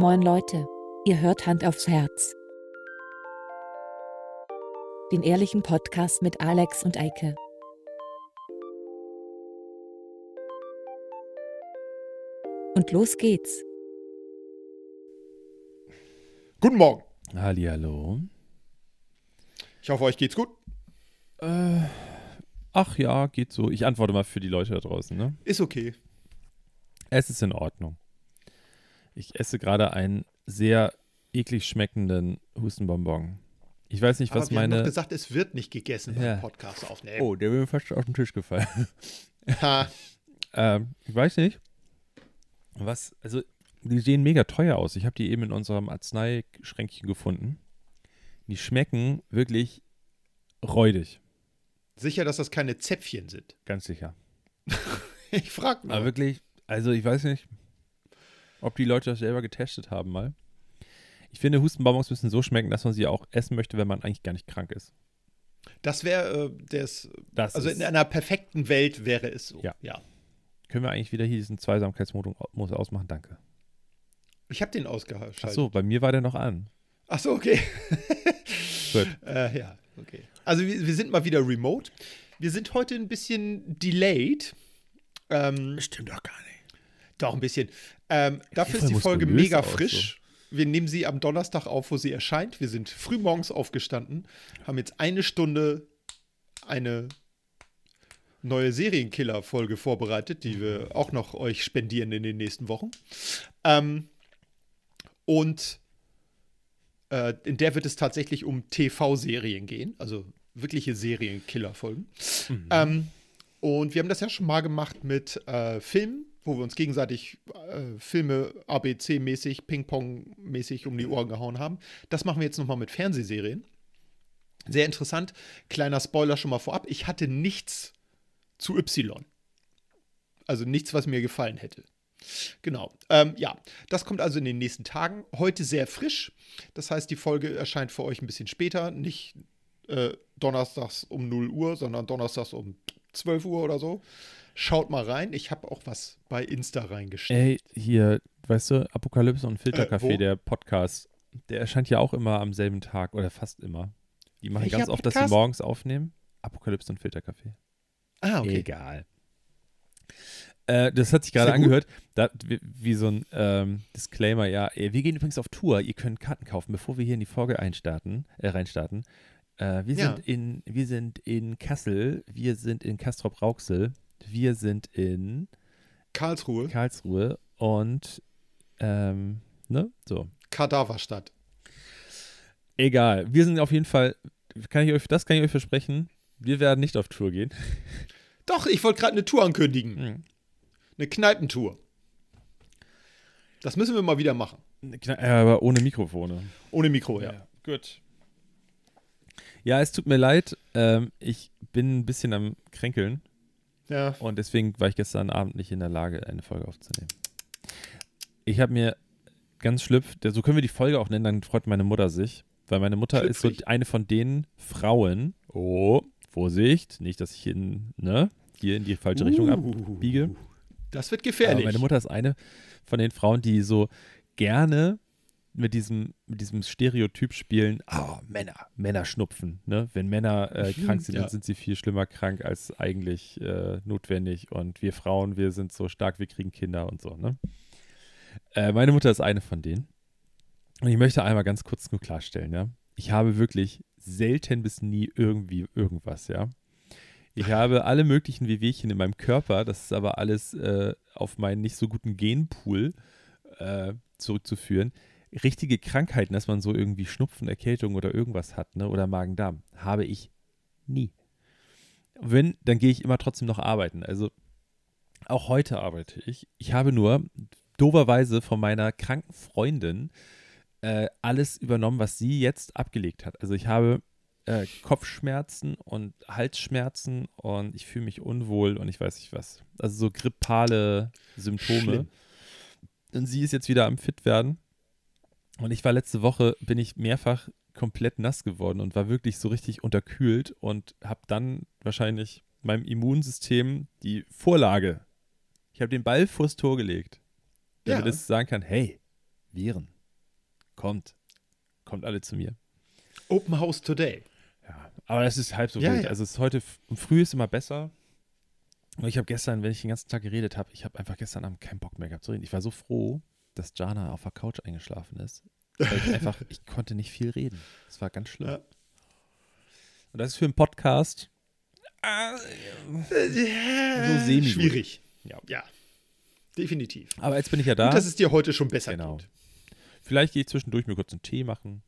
Moin Leute, ihr hört Hand aufs Herz. Den ehrlichen Podcast mit Alex und Eike. Und los geht's. Guten Morgen. Hallihallo. Ich hoffe, euch geht's gut. Äh, ach ja, geht so. Ich antworte mal für die Leute da draußen, ne? Ist okay. Es ist in Ordnung. Ich esse gerade einen sehr eklig schmeckenden Hustenbonbon. Ich weiß nicht, was Aber wir meine. haben doch gesagt, es wird nicht gegessen Ja. beim Podcast aufnehmen. oh, der will mir fast auf den Tisch gefallen. Ähm, ich weiß nicht. Was, also, die sehen mega teuer aus. Ich habe die eben in unserem Arzneischränkchen gefunden. Die schmecken wirklich räudig. sicher, dass das keine Zäpfchen sind. Ganz sicher. Ich frag Aber mal. wirklich, also ich weiß nicht, ob die Leute das selber getestet haben mal. Ich finde, Hustenbonbons müssen so schmecken, dass man sie auch essen möchte, wenn man eigentlich gar nicht krank ist. Das wäre äh, das. Das Also ist, in einer perfekten Welt wäre es so. Ja. ja. können wir eigentlich wieder hier diesen Zweisamkeitsmodus ausmachen? Danke. Ich habe den ausgeschaltet. Ach so, bei mir war der noch an. Ach so, okay. Gut. äh, ja, okay. Also wir, wir sind mal wieder remote. Wir sind heute ein bisschen delayed. Ähm, Stimmt doch gar nicht. Doch, ein bisschen. Ähm, dafür ist die Folge mega frisch. Wir nehmen sie am Donnerstag auf, wo sie erscheint. Wir sind früh morgens aufgestanden, haben jetzt eine Stunde eine neue Serienkiller-Folge vorbereitet, die wir auch noch euch spendieren in den nächsten Wochen. Ähm, und äh, in der wird es tatsächlich um TV-Serien gehen, also wirkliche Serienkiller-Folgen. Ähm, und wir haben das ja schon mal gemacht mit äh, Filmen, wo wir uns gegenseitig äh, Filme ABC-mäßig, Ping-Pong-mäßig um die Ohren gehauen haben. Das machen wir jetzt nochmal mit Fernsehserien. Sehr interessant. Kleiner Spoiler schon mal vorab. Ich hatte nichts zu Y. Also nichts, was mir gefallen hätte. Genau. Ähm, ja, das kommt also in den nächsten Tagen. Heute sehr frisch. Das heißt, die Folge erscheint für euch ein bisschen später. Nicht äh, donnerstags um 0 Uhr, sondern donnerstags um 12 Uhr oder so. Schaut mal rein. Ich habe auch was bei Insta reingestellt. Ey, hier, weißt du, Apokalypse und Filterkaffee, Äh, der Podcast, der erscheint ja auch immer am selben Tag oder fast immer. Die machen Welcher ganz oft, dass sie Podcast? morgens aufnehmen. Apokalypse und Filterkaffee. ah, okay. Egal. Äh, das hat sich gerade angehört, da, wie, wie so ein ähm, Disclaimer, ja. äh, Wir gehen übrigens auf Tour. Ihr könnt Karten kaufen, bevor wir hier in die Folge einstarten, äh, reinstarten. Äh, wir, Ja. sind in, wir sind in Kassel, wir sind in Castrop-Rauxel, wir sind in Karlsruhe, Karlsruhe und ähm, ne? So. Kadaverstadt. Egal. Wir sind auf jeden Fall, kann ich euch, das kann ich euch versprechen, wir werden nicht auf Tour gehen. Doch, ich wollte gerade eine Tour ankündigen. Mhm. Eine Kneipentour. Das müssen wir mal wieder machen. Äh, Aber ohne Mikrofone. Ohne Mikro, ja. Gut. Ja, es tut mir leid. Ähm, ich bin ein bisschen am Kränkeln Ja. und deswegen war ich gestern Abend nicht in der Lage, eine Folge aufzunehmen. Ich habe mir ganz schlüpf, der- so können wir die Folge auch nennen, dann freut meine Mutter sich, weil meine Mutter ist so eine von den Frauen. Oh, Vorsicht, nicht, dass ich in, ne, hier in die falsche Richtung abbiege. Das wird Aber gefährlich. meine Mutter ist eine von den Frauen, die so gerne mit diesem, mit diesem Stereotyp spielen, ah, Männer, Männer schnupfen. Ne? Wenn Männer äh, krank sind, Ja. dann sind sie viel schlimmer krank als eigentlich äh, notwendig. Und wir Frauen, wir sind so stark, wir kriegen Kinder und so. Ne? Äh, meine Mutter ist eine von denen. Und ich möchte einmal ganz kurz nur klarstellen, ja. Ich habe wirklich selten bis nie irgendwie irgendwas, ja. Ich habe alle möglichen Wehwehchen in meinem Körper, das ist aber alles äh, auf meinen nicht so guten Genpool äh, zurückzuführen. Richtige Krankheiten, dass man so irgendwie Schnupfen, Erkältung oder irgendwas hat, ne? oder Magen-Darm, habe ich nie. Wenn, dann gehe ich immer trotzdem noch arbeiten. Also auch heute arbeite ich. Ich habe nur doverweise von meiner kranken Freundin äh, alles übernommen, was sie jetzt abgelegt hat. Also ich habe äh, Kopfschmerzen und Halsschmerzen und ich fühle mich unwohl und ich weiß nicht was. Also so grippale Symptome. Schlimm. Und sie ist jetzt wieder am fit werden. Und ich war letzte Woche, bin ich mehrfach komplett nass geworden und war wirklich so richtig unterkühlt und habe dann wahrscheinlich meinem Immunsystem die Vorlage. Ich habe den Ball vors Tor gelegt, damit Ja. es sagen kann, hey, Viren. Kommt. Kommt alle zu mir. Open House Today. Ja, aber es ist halb so Ja, wild. ja. Also es ist heute, früh ist immer besser. Und ich habe gestern, wenn ich den ganzen Tag geredet habe, ich habe einfach gestern Abend keinen Bock mehr gehabt zu reden. Ich war so froh, dass Jana auf der Couch eingeschlafen ist. Weil ich einfach, ich konnte nicht viel reden. Es war ganz schlimm. Ja. Und das ist für einen Podcast So semi-gut. Schwierig. Ja. ja. Definitiv. Aber jetzt bin ich ja da. Gut, dass es dir heute schon besser Genau. geht. Vielleicht gehe ich zwischendurch mir kurz einen Tee machen.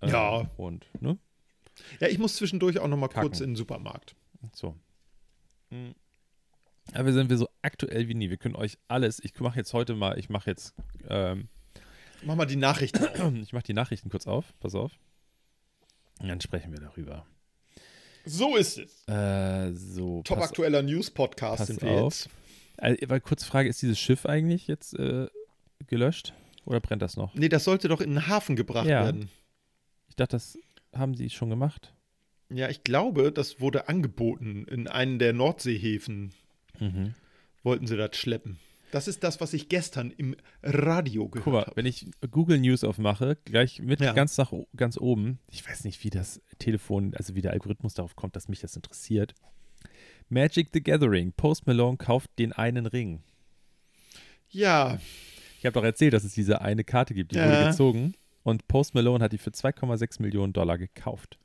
Äh, Ja. Und, ne? Ja, ich muss zwischendurch auch noch mal kurz Kacken. in den Supermarkt. So. Mhm. Aber sind wir so aktuell wie nie. Wir können euch alles, ich mache jetzt heute mal, ich mache jetzt, ähm, Mach mal die Nachrichten. auf. ich mache die Nachrichten kurz auf, pass auf. Und dann sprechen wir darüber. so ist es. Äh, so, Top pass, aktueller News-Podcast sind wir auf. jetzt. äh, weil kurz Frage, ist dieses Schiff eigentlich jetzt äh, gelöscht oder brennt das noch? Nee, das sollte doch in den Hafen gebracht Ja. werden. Ich dachte, das haben sie schon gemacht. Ja, ich glaube, das wurde angeboten. In einen der Nordseehäfen Mhm. wollten sie das schleppen. Das ist das, was ich gestern im Radio gehört Guck mal, habe. wenn ich Google News aufmache, gleich mit Ja. ganz nach ganz oben, ich weiß nicht, wie das Telefon, also wie der Algorithmus darauf kommt, dass mich das interessiert. Magic the Gathering, Post Malone kauft den einen Ring. Ja, Ich habe doch erzählt, dass es diese eine Karte gibt, die Ja. wurde gezogen und Post Malone hat die für 2,6 Millionen Dollar gekauft.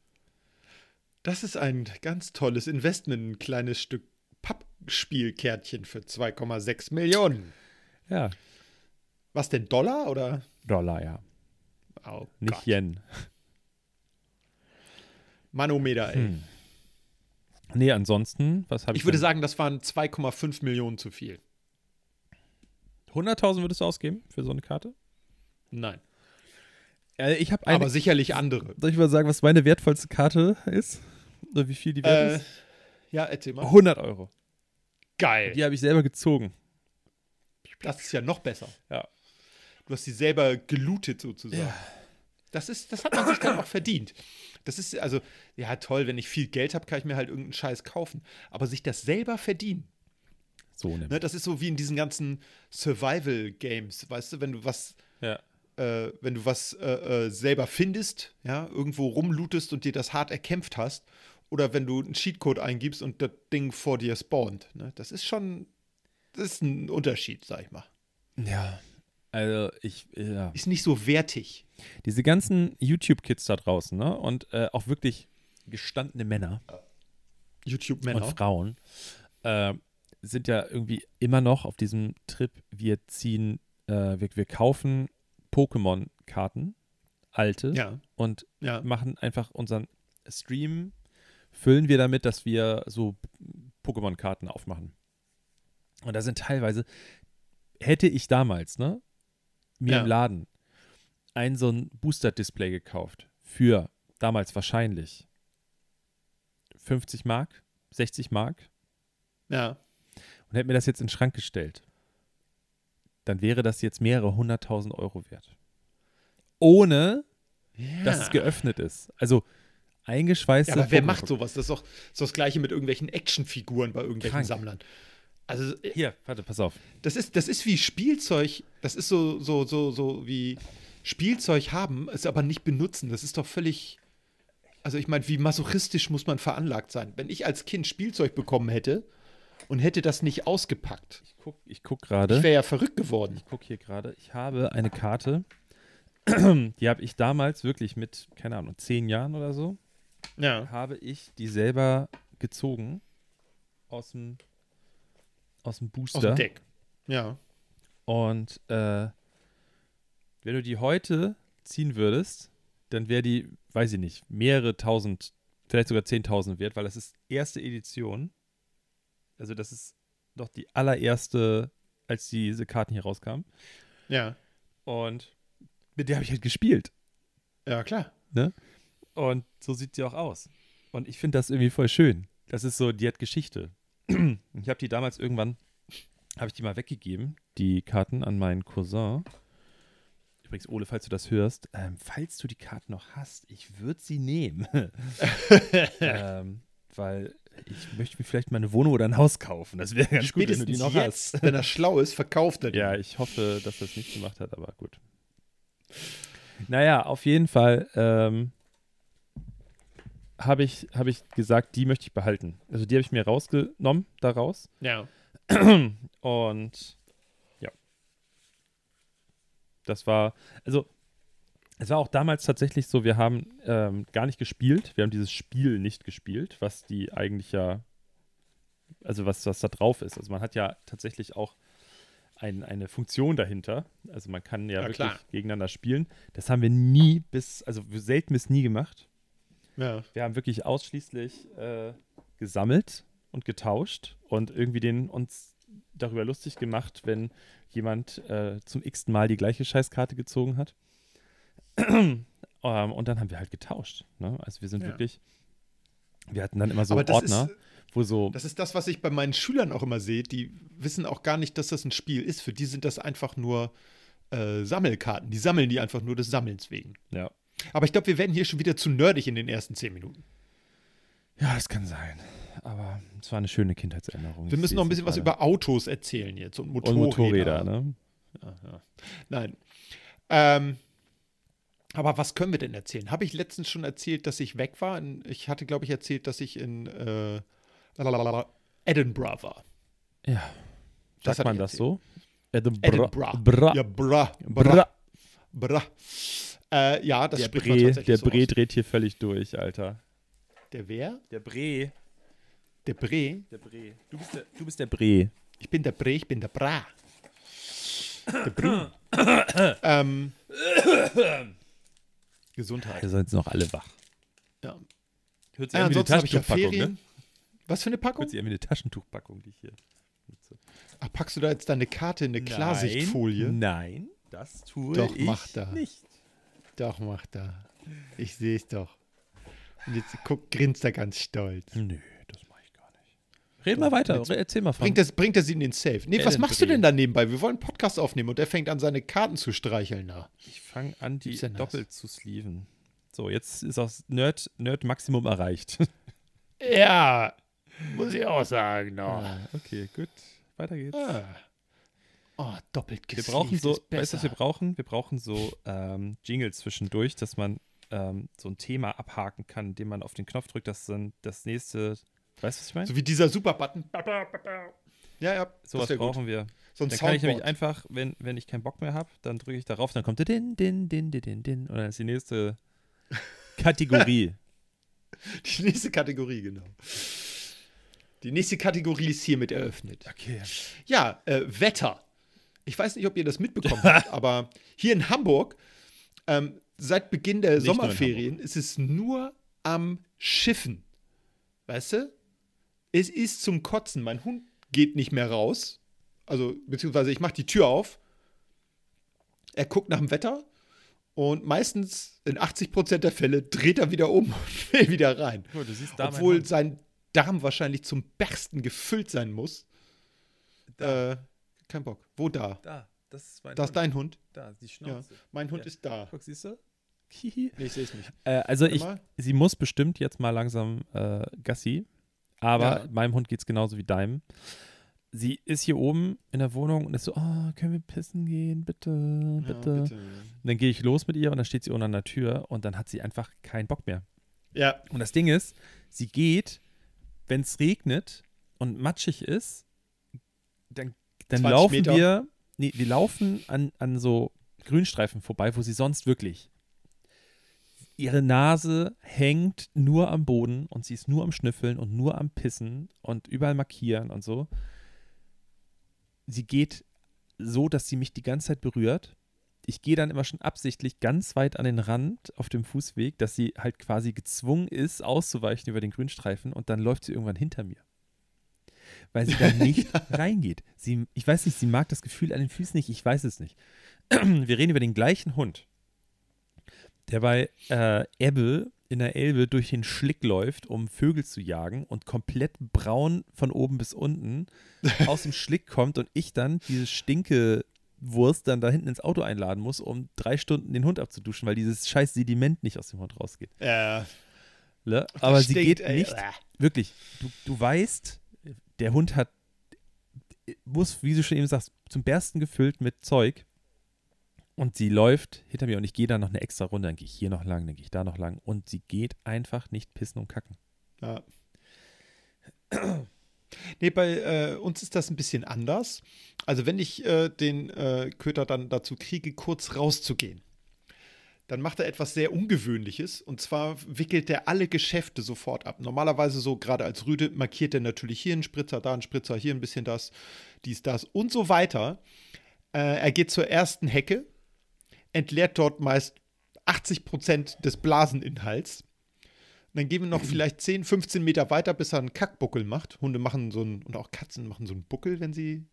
das ist ein ganz tolles Investment. Ein kleines Stück Pappspielkärtchen für 2,6 Millionen. Ja, Was denn, Dollar oder? Dollar, ja. Oh Nicht Gott. Yen. Manometer, ey. Hm. Nee, ansonsten, was habe ich Ich würde denn? sagen, das waren 2,5 Millionen zu viel. 100.000 würdest du ausgeben für so eine Karte? Nein. Äh, ich habe Aber sicherlich andere. Soll ich mal sagen, was meine wertvollste Karte ist? Oder wie viel die wert Äh, ist? Ja, erzähl mal. 100 Euro. Geil. Die habe ich selber gezogen. Das ist ja noch besser. Ja. Du hast sie selber gelootet sozusagen. Das, ist, das hat man sich dann auch verdient. Das ist also, ja toll, wenn ich viel Geld habe, kann ich mir halt irgendeinen Scheiß kaufen. Aber sich das selber verdienen, So nämlich. ne, das ist so wie in diesen ganzen Survival-Games, weißt du, wenn du was, Ja. äh, wenn du was äh, äh, selber findest, ja, irgendwo rumlootest und dir das hart erkämpft hast, oder wenn du einen Cheatcode eingibst und das Ding vor dir spawnt, ne, das ist schon, das ist ein Unterschied, sag ich mal. Ja. Also ich, ja. Ist nicht so wertig. Diese ganzen YouTube-Kids da draußen, ne? Und äh, auch wirklich gestandene Männer YouTube-Männer. und Frauen äh, sind ja irgendwie immer noch auf diesem Trip, wir ziehen, äh, wir, wir kaufen Pokémon-Karten, alte, Ja, und ja. machen einfach unseren Stream, füllen wir damit, dass wir so Pokémon-Karten aufmachen. Und da sind teilweise, hätte ich damals, ne, mir Ja. im Laden ein so ein Booster-Display gekauft für damals wahrscheinlich 50 Mark, 60 Mark Ja. und hätte mir das jetzt in den Schrank gestellt, dann wäre das jetzt mehrere hunderttausend Euro wert. Ohne, dass es geöffnet ist. Also eingeschweißte. Ja, aber wer macht sowas? Das ist doch das, das Gleiche mit irgendwelchen Actionfiguren bei irgendwelchen Krank. Sammlern. Also, äh, Hier, warte, pass auf. das ist, das ist wie Spielzeug. Das ist so, so, so, so wie Spielzeug haben, es aber nicht benutzen. Das ist doch völlig. Also, ich meine, wie masochistisch muss man veranlagt sein? Wenn ich als Kind Spielzeug bekommen hätte und hätte das nicht ausgepackt, Ich guck, ich guck ich gerade. wäre ja verrückt geworden. Ich guck hier gerade. Ich habe eine Karte. Die habe ich damals wirklich mit, keine Ahnung, zehn Jahren oder so, Ja. habe ich die selber gezogen aus dem, aus dem Aus Booster. dem Deck. Ja. Und äh, wenn du die heute ziehen würdest, dann wäre die, weiß ich nicht, mehrere tausend, vielleicht sogar zehntausend wert, weil das ist erste Edition. Also das ist doch die allererste, als diese Karten hier rauskamen. Ja. Und mit der habe ich halt gespielt. Ja, klar. Und so sieht sie auch aus. Und ich finde das irgendwie voll schön. Das ist so, die hat Geschichte. Ich habe die damals irgendwann, habe ich die mal weggegeben, die Karten an meinen Cousin. Übrigens, Ole, falls du das hörst, ähm, falls du die Karten noch hast, ich würde sie nehmen. ähm, weil ich möchte mir vielleicht mal eine Wohnung oder ein Haus kaufen. Das wäre ganz gut, wenn du die Spätestens noch jetzt, hast. wenn er schlau ist, verkauft er die. Ja, ich hoffe, dass er es nicht gemacht hat, aber gut. Naja, auf jeden Fall ähm, habe ich, hab ich gesagt, die möchte ich behalten. Also die habe ich mir rausgenommen daraus. Ja. Und ja. Das war, also es war auch damals tatsächlich so, wir haben ähm, gar nicht gespielt. Wir haben dieses Spiel nicht gespielt, was die eigentlich ja, also was, was da drauf ist. Also man hat ja tatsächlich auch ein, eine Funktion dahinter. Also man kann ja, Ja, wirklich klar. gegeneinander spielen. Das haben wir nie bis, also selten bis nie gemacht. Ja. Wir haben wirklich ausschließlich äh, gesammelt und getauscht und irgendwie den uns darüber lustig gemacht, wenn jemand äh, zum x-ten Mal die gleiche Scheißkarte gezogen hat. ähm, und dann haben wir halt getauscht. Ne? Also wir sind Ja. wirklich, wir hatten dann immer so Ordner, ist, wo so, das ist das, was ich bei meinen Schülern auch immer sehe. Die wissen auch gar nicht, dass das ein Spiel ist. Für die sind das einfach nur äh, Sammelkarten. Die sammeln die einfach nur des Sammelns wegen. ja. Aber ich glaube, wir werden hier schon wieder zu nerdig in den ersten zehn Minuten. Ja, das kann sein. Aber es war eine schöne Kindheitserinnerung. Wir müssen noch ein bisschen was über Autos erzählen jetzt und und Motorräder. Motorräder, ne? Ja, ja. Nein. Ähm, aber was können wir denn erzählen? Habe ich letztens schon erzählt, dass ich weg war? Ich hatte, glaube ich, erzählt, dass ich in äh, Edinburgh war. Ja. Das Sagt man das so? Edinburgh. Edinburgh. Bra. Ja, bra. Bra. Bra. bra. Äh, ja, das Der spricht man Bre, tatsächlich der so Bre aus. dreht hier völlig durch, Alter. Der wer? Der Bre. Der Bre. Der Bre. Du bist der, du bist der Bre. Ich bin der Bre, ich bin der Bra. Der Bru. ähm, Gesundheit. Wir sind jetzt noch alle wach. Ja. Hört Äh, ansonsten habe ich ja Taschentuchpackung, Ferien. ne? Was für eine Packung? Hört sich an wie eine Taschentuchpackung, die ich hier nutze. Ach, packst du da jetzt deine Karte in eine Klarsichtfolie? Nein, das tue Doch, ich mach da. nicht. Doch, mach da. Ich sehe es doch. Und jetzt guck, grinst er ganz stolz. Nö, das mache ich gar nicht. Red mal weiter, Jetzt- erzähl mal von. Bringt, das, bringt er sie in den Safe? Nee, was machst du denn da nebenbei? Wir wollen einen Podcast aufnehmen und er fängt an, seine Karten zu streicheln da. ich fange an, die das? doppelt zu sleeven. So, jetzt ist das Nerd, Nerd Maximum erreicht. Ja, muss ich auch sagen noch. Ah, okay, gut. Weiter geht's. Ah. Oh, doppelt Wir gesleeved brauchen so, ist weißt du, was wir brauchen? Wir brauchen so ähm, Jingles zwischendurch, dass man ähm, so ein Thema abhaken kann, indem man auf den Knopf drückt, dass dann das nächste, weißt du, was ich meine? So wie dieser Super-Button. Ja, ja, Sowas das wär gut. brauchen wir. So ein Dann kann ich nämlich einfach, wenn, wenn ich keinen Bock mehr habe, dann drücke ich darauf, dann kommt der din, din, din, din, din, din, und dann ist die nächste Kategorie. Die nächste Kategorie, genau. Die nächste Kategorie ist hiermit eröffnet. Okay. Ja, äh, Wetter. Ich weiß nicht, ob ihr das mitbekommen habt, aber hier in Hamburg, ähm, seit Beginn der Nicht Sommerferien, ist es nur am Schiffen. Weißt du? Es ist zum Kotzen. Mein Hund geht nicht mehr raus. Also, beziehungsweise ich mache die Tür auf. Er guckt nach dem Wetter und meistens in 80% der Fälle dreht er wieder um und will wieder rein. Da meinen Obwohl sein Darm wahrscheinlich zum Bersten gefüllt sein muss. Äh, kein Bock. Wo da? Da, das ist mein Da ist Hund. dein Hund. Da, die Ja. Schnauze. Mein Hund Ja. ist da. Guck, siehst du? Nee, ich sehe es nicht. Äh, also Warte ich, mal. sie muss bestimmt jetzt mal langsam äh, Gassi, aber Ja. meinem Hund geht es genauso wie deinem. Sie ist hier oben in der Wohnung und ist so, oh, können wir pissen gehen, bitte, bitte. Ja, bitte. Und dann gehe ich los mit ihr und dann steht sie unten an der Tür und dann hat sie einfach keinen Bock mehr. Ja, Und das Ding ist, sie geht, wenn es regnet und matschig ist, dann, dann 20 laufen Meter. wir, nee, wir laufen an, an so Grünstreifen vorbei, wo sie sonst wirklich ihre Nase hängt nur am Boden und sie ist nur am Schnüffeln und nur am Pissen und überall markieren und so. Sie geht so, dass sie mich die ganze Zeit berührt. Ich gehe dann immer schon absichtlich ganz weit an den Rand auf dem Fußweg, dass sie halt quasi gezwungen ist, auszuweichen über den Grünstreifen und dann läuft sie irgendwann hinter mir. Weil sie dann nicht reingeht. Sie, ich weiß nicht, sie mag das Gefühl an den Füßen nicht, ich weiß es nicht. Wir reden über den gleichen Hund, der bei äh, Ebbe in der Elbe durch den Schlick läuft, um Vögel zu jagen und komplett braun von oben bis unten aus dem Schlick kommt und ich dann diese Stinkewurst dann da hinten ins Auto einladen muss, um drei Stunden den Hund abzuduschen, weil dieses scheiß Sediment nicht aus dem Hund rausgeht. ja. Ne? Aber sie Stinkt, geht nicht, wirklich, du, du weißt, der Hund hat, muss, wie du schon eben sagst, zum Bersten gefüllt mit Zeug Und sie läuft hinter mir und ich gehe dann noch eine extra Runde, dann gehe ich hier noch lang, dann gehe ich da noch lang und sie geht einfach nicht pissen und kacken. Ja. Nee, bei äh, uns ist das ein bisschen anders. Also wenn ich äh, den äh, Köter dann dazu kriege, kurz rauszugehen, dann macht er etwas sehr Ungewöhnliches. Und zwar wickelt er alle Geschäfte sofort ab. Normalerweise so, gerade als Rüde, markiert er natürlich hier einen Spritzer, da einen Spritzer, hier ein bisschen das, dies, das und so weiter. Äh, er geht zur ersten Hecke, entleert dort meist 80 Prozent des Blaseninhalts. Und dann gehen wir noch vielleicht 10, 15 Meter weiter, bis er einen Kackbuckel macht. Hunde machen so einen, und auch Katzen machen so einen Buckel, wenn sie,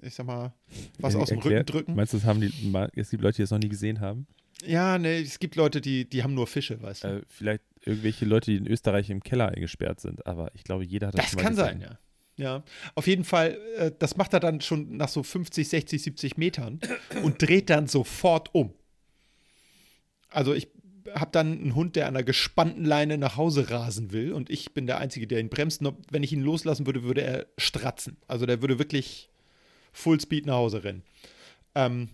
ich sag mal, was Ja, aus dem erklär- Rücken drücken. Meinst du, das haben die, es gibt Leute, die das noch nie gesehen haben? Ja, ne, es gibt Leute, die, die haben nur Fische, weißt du. Äh, vielleicht irgendwelche Leute, die in Österreich im Keller eingesperrt sind, aber ich glaube, jeder hat das, das kann gesehen. sein, ja. Ja, auf jeden Fall, äh, das macht er dann schon nach so 50, 60, 70 Metern und dreht dann sofort um. Also ich habe dann einen Hund, der an einer gespannten Leine nach Hause rasen will und ich bin der Einzige, der ihn bremst. Und wenn ich ihn loslassen würde, würde er stratzen. Also der würde wirklich Fullspeed nach Hause rennen. Ähm,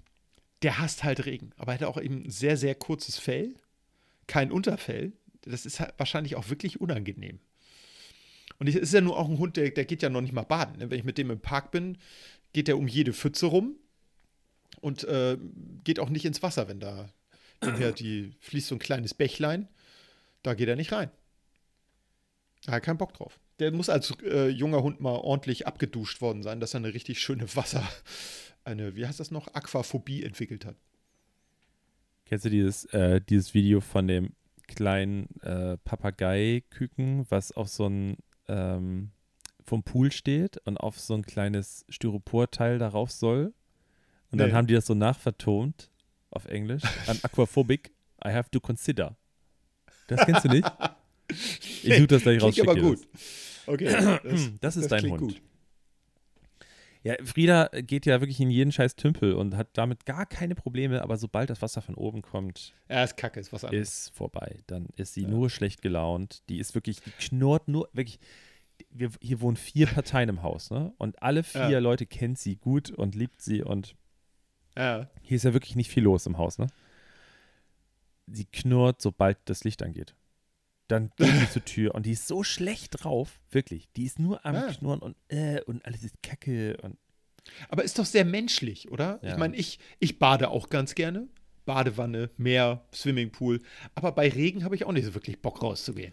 der hasst halt Regen, aber er hat auch eben sehr, sehr kurzes Fell, kein Unterfell. Das ist halt wahrscheinlich auch wirklich unangenehm. Und es ist ja nur auch ein Hund, der, der geht ja noch nicht mal baden. ne? Wenn ich mit dem im Park bin, geht der um jede Pfütze rum und äh, geht auch nicht ins Wasser, wenn da hinterher die fließt so ein kleines Bächlein. Da geht er nicht rein. Da hat er keinen Bock drauf. Der muss als äh, junger Hund mal ordentlich abgeduscht worden sein, dass er eine richtig schöne Wasser, eine, wie heißt das noch, Aquaphobie entwickelt hat. Kennst du dieses, äh, dieses Video von dem kleinen äh, Papagei-Küken, was auf so ein ähm, vom Pool steht und auf so ein kleines Styroporteil darauf soll? Und dann Nee. haben die das so nachvertont auf Englisch. An Aquaphobic, I have to consider. Das kennst du nicht? Ich suche das gleich raus. Klingt aber gut. Okay. Das, Das ist dein klingt Hund. gut. Ja, Frieda geht ja wirklich in jeden scheiß Tümpel und hat damit gar keine Probleme, aber sobald das Wasser von oben kommt, Ja, ist kacke, ist was anderes. ist vorbei. Dann ist sie Ja. nur schlecht gelaunt. Die ist wirklich, die knurrt nur, wirklich. Wir, hier wohnen vier Parteien im Haus, ne? Und alle vier Ja. Leute kennt sie gut und liebt sie und Ja. hier ist ja wirklich nicht viel los im Haus, ne? Sie knurrt, sobald das Licht angeht. Dann geht sie zur Tür und die ist so schlecht drauf, wirklich. Die ist nur am Ah. Knurren und äh, und alles ist Kacke und Aber ist doch sehr menschlich, oder? Ja. Ich meine, ich, ich bade auch ganz gerne. Badewanne, Meer, Swimmingpool. Aber bei Regen habe ich auch nicht so wirklich Bock rauszugehen.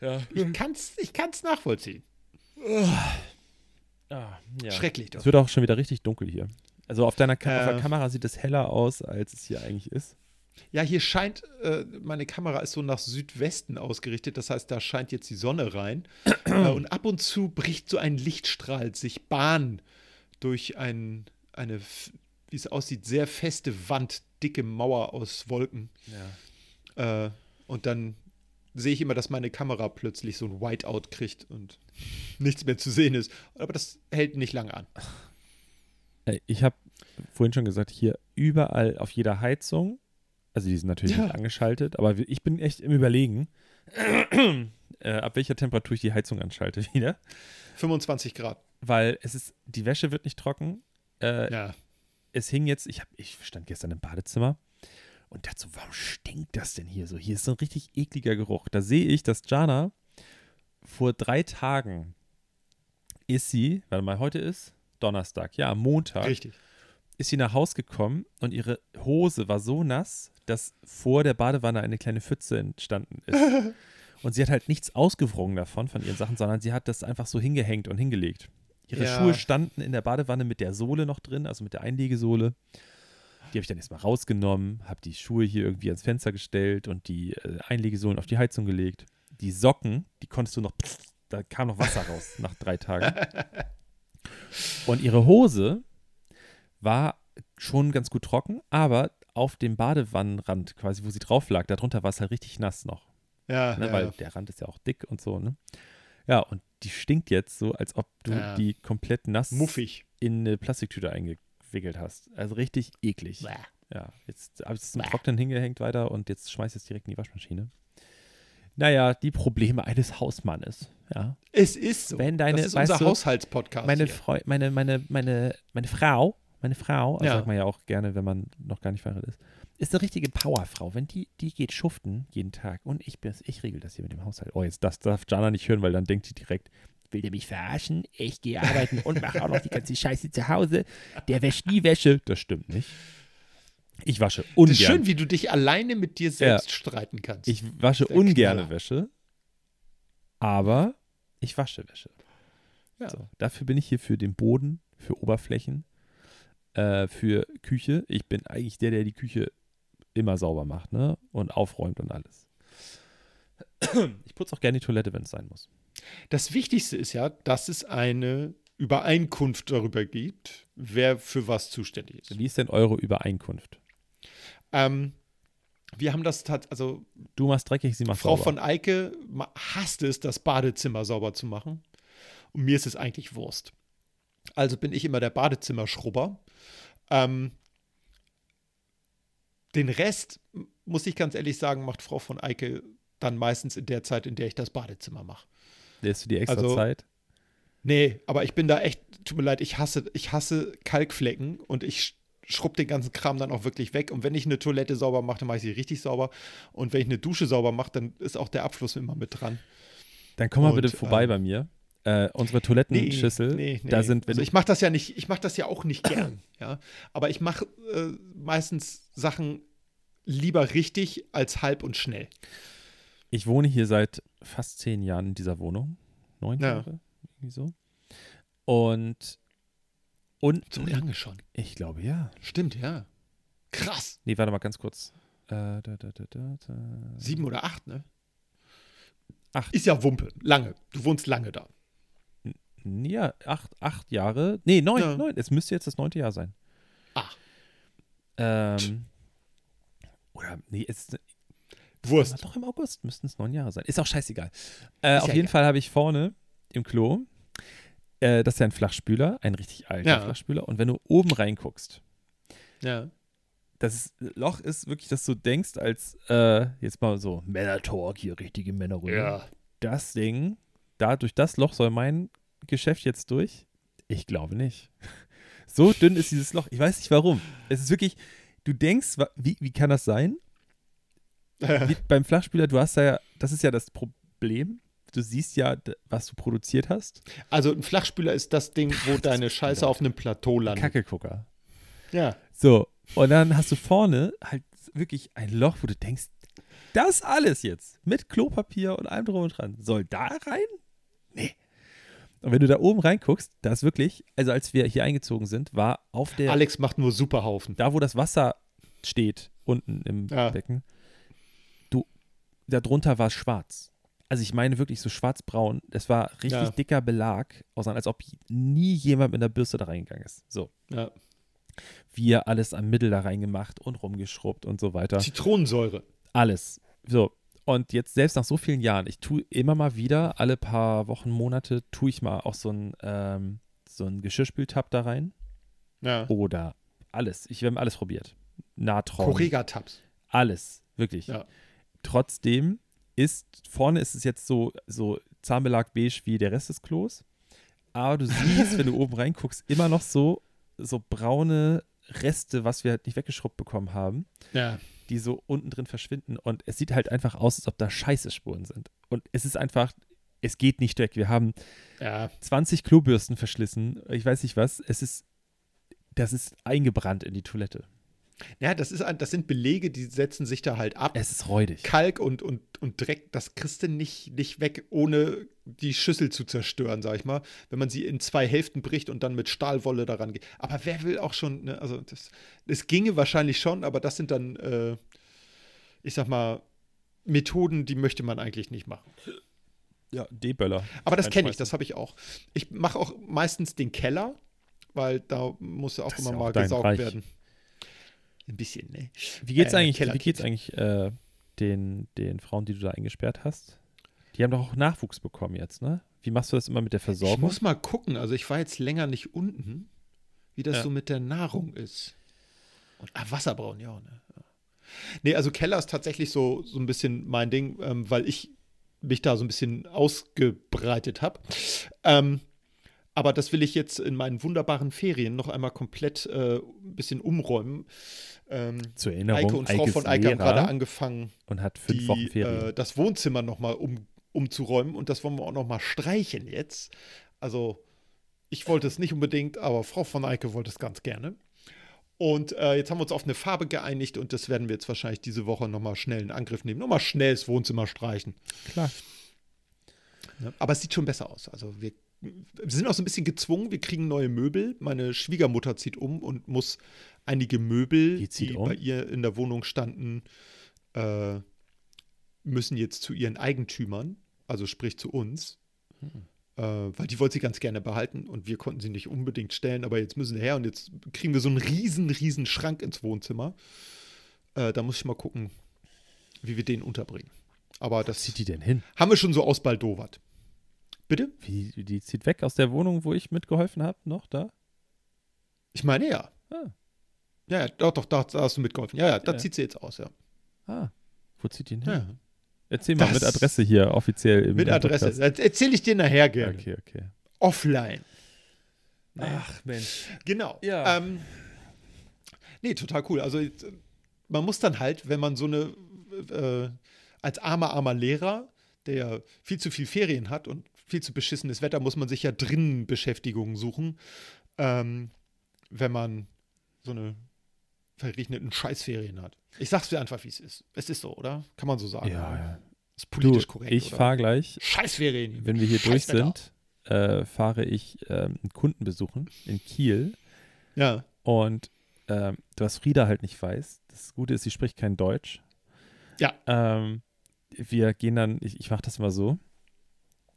ja. Ich kann's, ich kann's nachvollziehen. Ah, ja. Schrecklich Es doch. wird auch schon wieder richtig dunkel hier. Also auf deiner Ka auf Äh. der Kamera sieht es heller aus, als es hier eigentlich ist. Ja, hier scheint, äh, meine Kamera ist so nach Südwesten ausgerichtet. Das heißt, da scheint jetzt die Sonne rein. äh, und ab und zu bricht so ein Lichtstrahl sich Bahn durch ein, eine, wie es aussieht, sehr feste Wand, dicke Mauer aus Wolken. Ja. Äh, und dann sehe ich immer, dass meine Kamera plötzlich so ein Whiteout kriegt und nichts mehr zu sehen ist. Aber das hält nicht lange an. Ich habe vorhin schon gesagt, hier überall auf jeder Heizung, also die sind natürlich Ja. nicht angeschaltet, aber ich bin echt im Überlegen, äh, ab welcher Temperatur ich die Heizung anschalte wieder. 25 Grad. Weil es ist, die Wäsche wird nicht trocken. Äh, Ja. Es hing jetzt, ich, hab, ich stand gestern im Badezimmer und dachte so, warum stinkt das denn hier so? Hier ist so ein richtig ekliger Geruch. Da sehe ich, dass Jana vor drei Tagen ist sie, warte mal, heute ist Donnerstag, ja, Montag, Richtig. Ist sie nach Haus gekommen und ihre Hose war so nass, dass vor der Badewanne eine kleine Pfütze entstanden ist. und sie hat halt nichts ausgewrungen davon, von ihren Sachen, sondern sie hat das einfach so hingehängt und hingelegt. Ihre Ja. Schuhe standen in der Badewanne mit der Sohle noch drin, also mit der Einlegesohle. Die habe ich dann erstmal rausgenommen, habe die Schuhe hier irgendwie ans Fenster gestellt und die äh, Einlegesohlen auf die Heizung gelegt. Die Socken, die konntest du noch, da kam noch Wasser raus nach drei Tagen. Und ihre Hose war schon ganz gut trocken, aber auf dem Badewannenrand quasi, wo sie drauf lag, darunter war es halt richtig nass noch. Ja, Ne? ja, Weil ja. der Rand ist ja auch dick und so, ne? Ja, und die stinkt jetzt so, als ob du Ja. die komplett nass muffig. in eine Plastiktüte eingewickelt hast. Also richtig eklig. Ja, jetzt habe ich es zum Bäh. Trocknen hingehängt weiter und jetzt schmeiß ich es direkt in die Waschmaschine. Naja, die Probleme eines Hausmannes. Ja. Es ist so. Wenn deine- das ist unser Haushaltspodcast. Meine. Freu meine, meine, meine, meine Frau, meine Frau, also Ja. sagt man ja auch gerne, wenn man noch gar nicht verheiratet ist, ist eine richtige Powerfrau. Wenn die, die geht schuften jeden Tag und ich bin, ich regel das hier mit dem Haushalt. Oh, jetzt das darf Jana nicht hören, weil dann denkt die direkt, will der mich verarschen? Ich gehe arbeiten und mache auch noch die ganze Scheiße zu Hause. Der wäscht nie Wäsche. Das stimmt nicht. Ich wasche Das ungern. ist schön, wie du dich alleine mit dir selbst streiten kannst. Ich wasche ungerne Knaller. Wäsche, aber ich wasche Wäsche. Ja. So, dafür bin ich hier für den Boden, für Oberflächen, äh, für Küche. Ich bin eigentlich der, der die Küche immer sauber macht ne? und aufräumt und alles. Ich putze auch gerne die Toilette, wenn es sein muss. Das Wichtigste ist ja, dass es eine Übereinkunft darüber gibt, wer für was zuständig ist. Wie ist denn eure Übereinkunft? Ähm, wir haben das tat, also Du machst dreckig, sie macht Frau sauber. von Eike hasst es, das Badezimmer sauber zu machen. Und mir ist es eigentlich Wurst. Also bin ich immer der Badezimmerschrubber. Ähm, den Rest, muss ich ganz ehrlich sagen, macht Frau von Eike dann meistens in der Zeit, in der ich das Badezimmer mache. Lässt du die extra Also- Zeit? Nee, aber ich bin da echt, tut mir leid, ich hasse, ich hasse Kalkflecken und ich sch- schrubb den ganzen Kram dann auch wirklich weg. Und wenn ich eine Toilette sauber mache, dann mache ich sie richtig sauber. Und wenn ich eine Dusche sauber mache, dann ist auch der Abfluss immer mit dran. Dann komm mal Und, bitte vorbei ähm, bei mir. Äh, unsere Toilettenschüssel, nee, nee. da sind, also ich mache das ja nicht, ich mache das ja auch nicht gern, ja. Aber ich mache äh, meistens Sachen lieber richtig als halb und schnell. Ich wohne hier seit fast zehn Jahren in dieser Wohnung. Neun Ja. Jahre, irgendwie so. Und unten, So lange schon. ich glaube ja. Stimmt, ja. Krass. Nee, warte mal ganz kurz. Äh, da, da, da. Sieben oder acht, ne? Acht. Ist ja Wumpe. Lange. Du wohnst lange da. Ja, acht, acht Jahre. Nee, neun, Ja. neun. Es müsste jetzt das neunte Jahr sein. Ach. Ähm, oder, nee, es ist Wurst. doch im August müssten es neun Jahre sein. Ist auch scheißegal. Äh, Ist auf ja jeden egal. Fall habe ich vorne im Klo, äh, das ist ja ein Flachspüler, ein richtig alter Ja. Flachspüler. Und wenn du oben reinguckst, Ja. das Loch ist wirklich, dass du denkst, als äh, jetzt mal so Männer-Talk hier, richtige Männerrunde. Das Ding, da durch das Loch soll mein Geschäft jetzt durch? Ich glaube nicht. So dünn ist dieses Loch. Ich weiß nicht warum. Es ist wirklich, du denkst, wie, wie kann das sein? Wie beim Flachspieler, du hast ja, das ist ja das Problem. Du siehst ja, was du produziert hast. Also ein Flachspüler ist das Ding, wo deine Scheiße auf einem Plateau landet. Kackegucker. Ja. So, und dann hast du vorne halt wirklich ein Loch, wo du denkst, das alles jetzt mit Klopapier und allem drum und dran, soll da rein? Nee. Und wenn du da oben reinguckst, da ist wirklich, also als wir hier eingezogen sind, war auf der, Alex macht nur Superhaufen. da wo das Wasser steht, unten im Ja. Becken, du, darunter war es schwarz. Also ich meine wirklich so schwarzbraun. Das war richtig Ja. dicker Belag, als ob nie jemand mit einer Bürste da reingegangen ist. So. Ja. Wir alles am Mittel da reingemacht und rumgeschrubbt und so weiter. Zitronensäure. Alles. So. Und jetzt selbst nach so vielen Jahren, ich tue immer mal wieder, alle paar Wochen, Monate, tue ich mal auch so ein, ähm, so ein Geschirrspültab da rein. Ja. Oder alles. Ich habe alles probiert. Natron. Correga-Tabs. Alles. Wirklich. Ja. Trotzdem ist, vorne ist es jetzt so, so Zahnbelag beige wie der Rest des Klos. Aber du siehst, wenn du oben reinguckst, immer noch so, so braune Reste, was wir halt nicht weggeschrubbt bekommen haben Ja. Die so unten drin verschwinden und es sieht halt einfach aus, als ob da Scheißespuren sind. Und es ist einfach, es geht nicht weg. Wir haben Ja. 20 Klobürsten verschlissen, ich weiß nicht was. Es ist, das ist eingebrannt in die Toilette. Ja, das, ist ein, das sind Belege, die setzen sich da halt ab. Es ist räudig. Kalk und, und, und Dreck, das kriegst du nicht, nicht weg, ohne die Schüssel zu zerstören, sag ich mal. Wenn man sie in zwei Hälften bricht und dann mit Stahlwolle daran geht. Aber wer will auch schon, ne, also das, das ginge wahrscheinlich schon, aber das sind dann, äh, ich sag mal, Methoden, die möchte man eigentlich nicht machen. Ja, D-Böller. Aber das kenne ich, das habe ich auch. Ich mache auch meistens den Keller, weil da muss ja auch Das immer ja auch mal gesaugt Reich. werden. Ein bisschen, ne? Wie geht's Äh, eigentlich, wie geht's eigentlich äh, den, den Frauen, die du da eingesperrt hast? Die haben doch auch Nachwuchs bekommen jetzt, ne? Wie machst du das immer mit der Ich Versorgung? muss mal gucken, also ich war jetzt länger nicht unten, wie das Ja. so mit der Nahrung ist. Und ah, Wasser brauchen ja auch, ne? Nee, also Keller ist tatsächlich so, so ein bisschen mein Ding, ähm, weil ich mich da so ein bisschen ausgebreitet habe. Ähm, aber das will ich jetzt in meinen wunderbaren Ferien noch einmal komplett äh, ein bisschen umräumen. Ähm, Zur Erinnerung, Eike und Frau Eike von Eike haben gerade angefangen, und hat fünf die, Wochen Ferien. äh, das Wohnzimmer nochmal um, umzuräumen und das wollen wir auch nochmal streichen jetzt. Also ich wollte es nicht unbedingt, aber Frau von Eike wollte es ganz gerne. Und äh, jetzt haben wir uns auf eine Farbe geeinigt und das werden wir jetzt wahrscheinlich diese Woche nochmal schnell in Angriff nehmen. Nochmal schnell das Wohnzimmer streichen. Klar. Ja, aber es sieht schon besser aus. Also wir, wir sind auch so ein bisschen gezwungen, wir kriegen neue Möbel. Meine Schwiegermutter zieht um und muss einige Möbel, Die die um? bei ihr in der Wohnung standen, äh, müssen jetzt zu ihren Eigentümern, also sprich zu uns. Äh, weil die wollte sie ganz gerne behalten und wir konnten sie nicht unbedingt stellen, aber jetzt müssen sie her und jetzt kriegen wir so einen riesen, riesen Schrank ins Wohnzimmer. Äh, da muss ich mal gucken, wie wir den unterbringen. Aber das zieht die denn hin? haben wir schon so ausbaldowert. Bitte? Wie, die zieht weg aus der Wohnung, wo ich mitgeholfen habe, noch da? Ich meine ja. Ah. Ja, ja, doch, doch, da, da hast du mitgeholfen. Ja, ja, da Ja. zieht sie jetzt aus, ja. Ah, wo zieht die hin? ja. Erzähl mal Das- mit Adresse hier offiziell im Mit Adresse. Podcast. Das erzähle ich dir nachher gerne. Okay, okay. Offline. Ach Mensch. Genau. Ja. Ähm, nee, total cool. Also man muss dann halt, wenn man so eine, äh, als armer, armer Lehrer, der viel zu viel Ferien hat und viel zu beschissenes Wetter, muss man sich ja drinnen Beschäftigungen suchen. Ähm, wenn man so eine verregneten Scheißferien hat. Ich sag's dir einfach, wie es ist. Es ist so, oder? Kann man so sagen. Ja, ja. Ist Du, politisch korrekt. ich fahre gleich, Scheißferien. wenn wir hier durch sind, äh, fahre ich ähm, einen Kunden besuchen in Kiel. Ja. Und ähm, was Frieda halt nicht weiß, das Gute ist, sie spricht kein Deutsch. Ja. Ähm, wir gehen dann, ich, ich mache das mal so.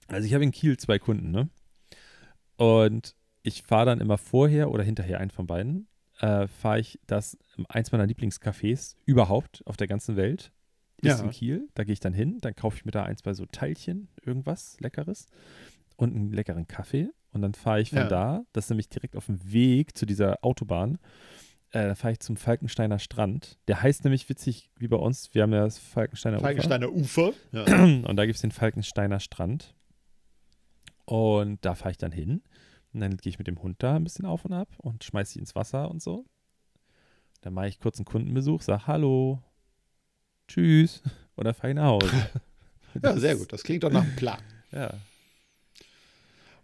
Also ich habe in Kiel zwei Kunden, ne? Und ich fahre dann immer vorher oder hinterher, einen von beiden, äh, fahre ich das, eins meiner Lieblingscafés überhaupt auf der ganzen Welt ist Ja. in Kiel. Da gehe ich dann hin, dann kaufe ich mir da ein, zwei so Teilchen, irgendwas Leckeres und einen leckeren Kaffee. Und dann fahre ich von Ja. da, das ist nämlich direkt auf dem Weg zu dieser Autobahn, äh, da fahre ich zum Falkensteiner Strand. Der heißt nämlich witzig wie bei uns, wir haben ja das Falkensteiner, Falkensteiner Ufer. Ja. Ufer. Und da gibt es den Falkensteiner Strand. Und da fahre ich dann hin. Und dann gehe ich mit dem Hund da ein bisschen auf und ab und schmeiße sie ins Wasser und so. Dann mache ich kurz einen Kundenbesuch, sage Hallo, Tschüss oder fahre ich nach Hause. ja, sehr gut. Das klingt doch nach einem Plan. Ja.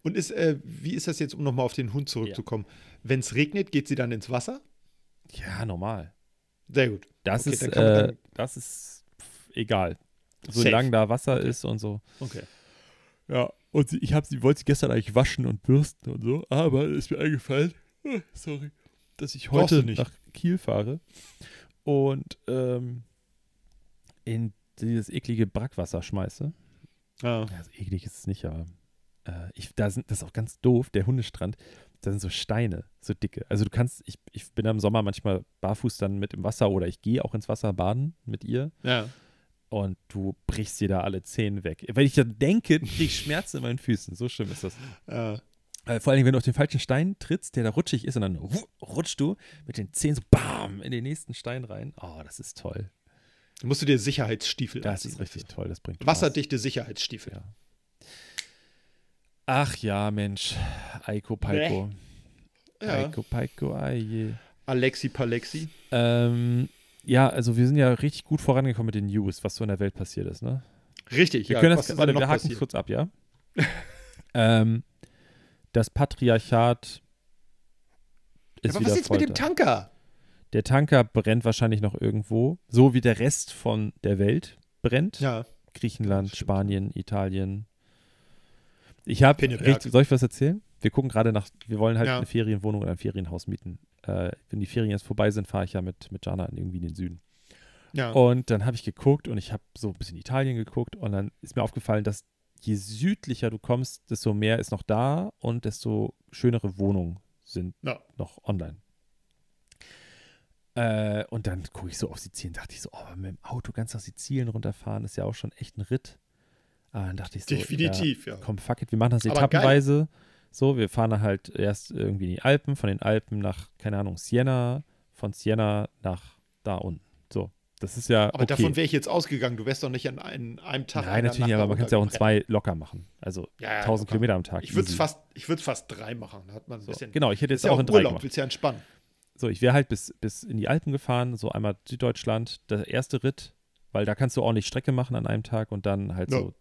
Und ist, äh, wie ist das jetzt, um nochmal auf den Hund zurückzukommen? Wenn es regnet, geht sie dann ins Wasser? ja, normal. Sehr gut. Das Okay, ist, äh, das ist egal. Solange da Wasser ist und so. Okay. Ja, und sie, ich habe sie, wollte sie gestern eigentlich waschen und bürsten und so, aber ist mir eingefallen, äh, sorry, dass ich heute nach Kiel fahre und ähm, in dieses eklige Brackwasser schmeiße. Ja. Ja, so eklig ist es nicht, aber äh, ich, da sind, das ist auch ganz doof, der Hundestrand, da sind so Steine, so dicke. Also du kannst, ich, ich bin im Sommer manchmal barfuß dann mit im Wasser oder ich gehe auch ins Wasser baden mit ihr ja. Und du brichst dir da alle Zehen weg. Wenn ich dann denke, kriege ich Schmerzen in meinen Füßen. So schlimm ist das. Äh, vor allem, wenn du auf den falschen Stein trittst, der da rutschig ist und dann ru- rutschst du mit den Zehen so bam in den nächsten Stein rein. Oh, das ist toll. Dann musst du dir Sicherheitsstiefel Das anziehen ist richtig toll. Das bringt Spaß. Wasserdichte Sicherheitsstiefel. Ja. Ach ja, Mensch. Eiko Paiko. Ja. Eiko Paiko. Alexi Palexi. Ähm, ja, also wir sind ja richtig gut vorangekommen mit den News, was so in der Welt passiert ist, ne? Richtig, Wir ja. können das, ist warte, wir haken passiert? kurz ab, ja? ähm, das Patriarchat ist Aber was jetzt mit dem. Tanker? Der Tanker brennt wahrscheinlich noch irgendwo, so wie der Rest von der Welt brennt. Ja. Griechenland, Spanien, Italien. Ich habe soll ich was erzählen? Wir gucken gerade nach, wir wollen halt Ja. eine Ferienwohnung oder ein Ferienhaus mieten. Äh, wenn die Ferien jetzt vorbei sind, fahre ich ja mit, mit Jana irgendwie in den Süden. Ja. Und dann habe ich geguckt und ich habe so ein bisschen Italien geguckt und dann ist mir aufgefallen, dass je südlicher du kommst, desto mehr ist noch da und desto schönere Wohnungen sind Ja. noch online. Äh, und dann gucke ich so auf Sizilien, dachte ich so, oh, mit dem Auto ganz nach Sizilien runterfahren ist ja auch schon echt ein Ritt. Aber dann dachte ich so, Definitiv, ja. ja, komm, fuck it, wir machen das Aber etappenweise. So, wir fahren halt erst irgendwie in die Alpen, von den Alpen nach, keine Ahnung, Siena, von Siena nach da unten. So, Das ist ja. Aber okay. davon wäre ich jetzt ausgegangen. Du wärst doch nicht an einem, einem Tag. Nein, natürlich, aber man kann es ja auch in zwei locker machen. Also Ja, ja, 1000 locker. Kilometer am Tag. Ich würde es fast, ich fast drei machen. Da hat man ein So, bisschen. genau, ich hätte jetzt auch in drei Urlaub, gemacht. willst ja entspannen. So, ich wäre halt bis, bis in die Alpen gefahren, so einmal Süddeutschland, der erste Ritt, weil da kannst du ordentlich Strecke machen an einem Tag und dann halt Ja. so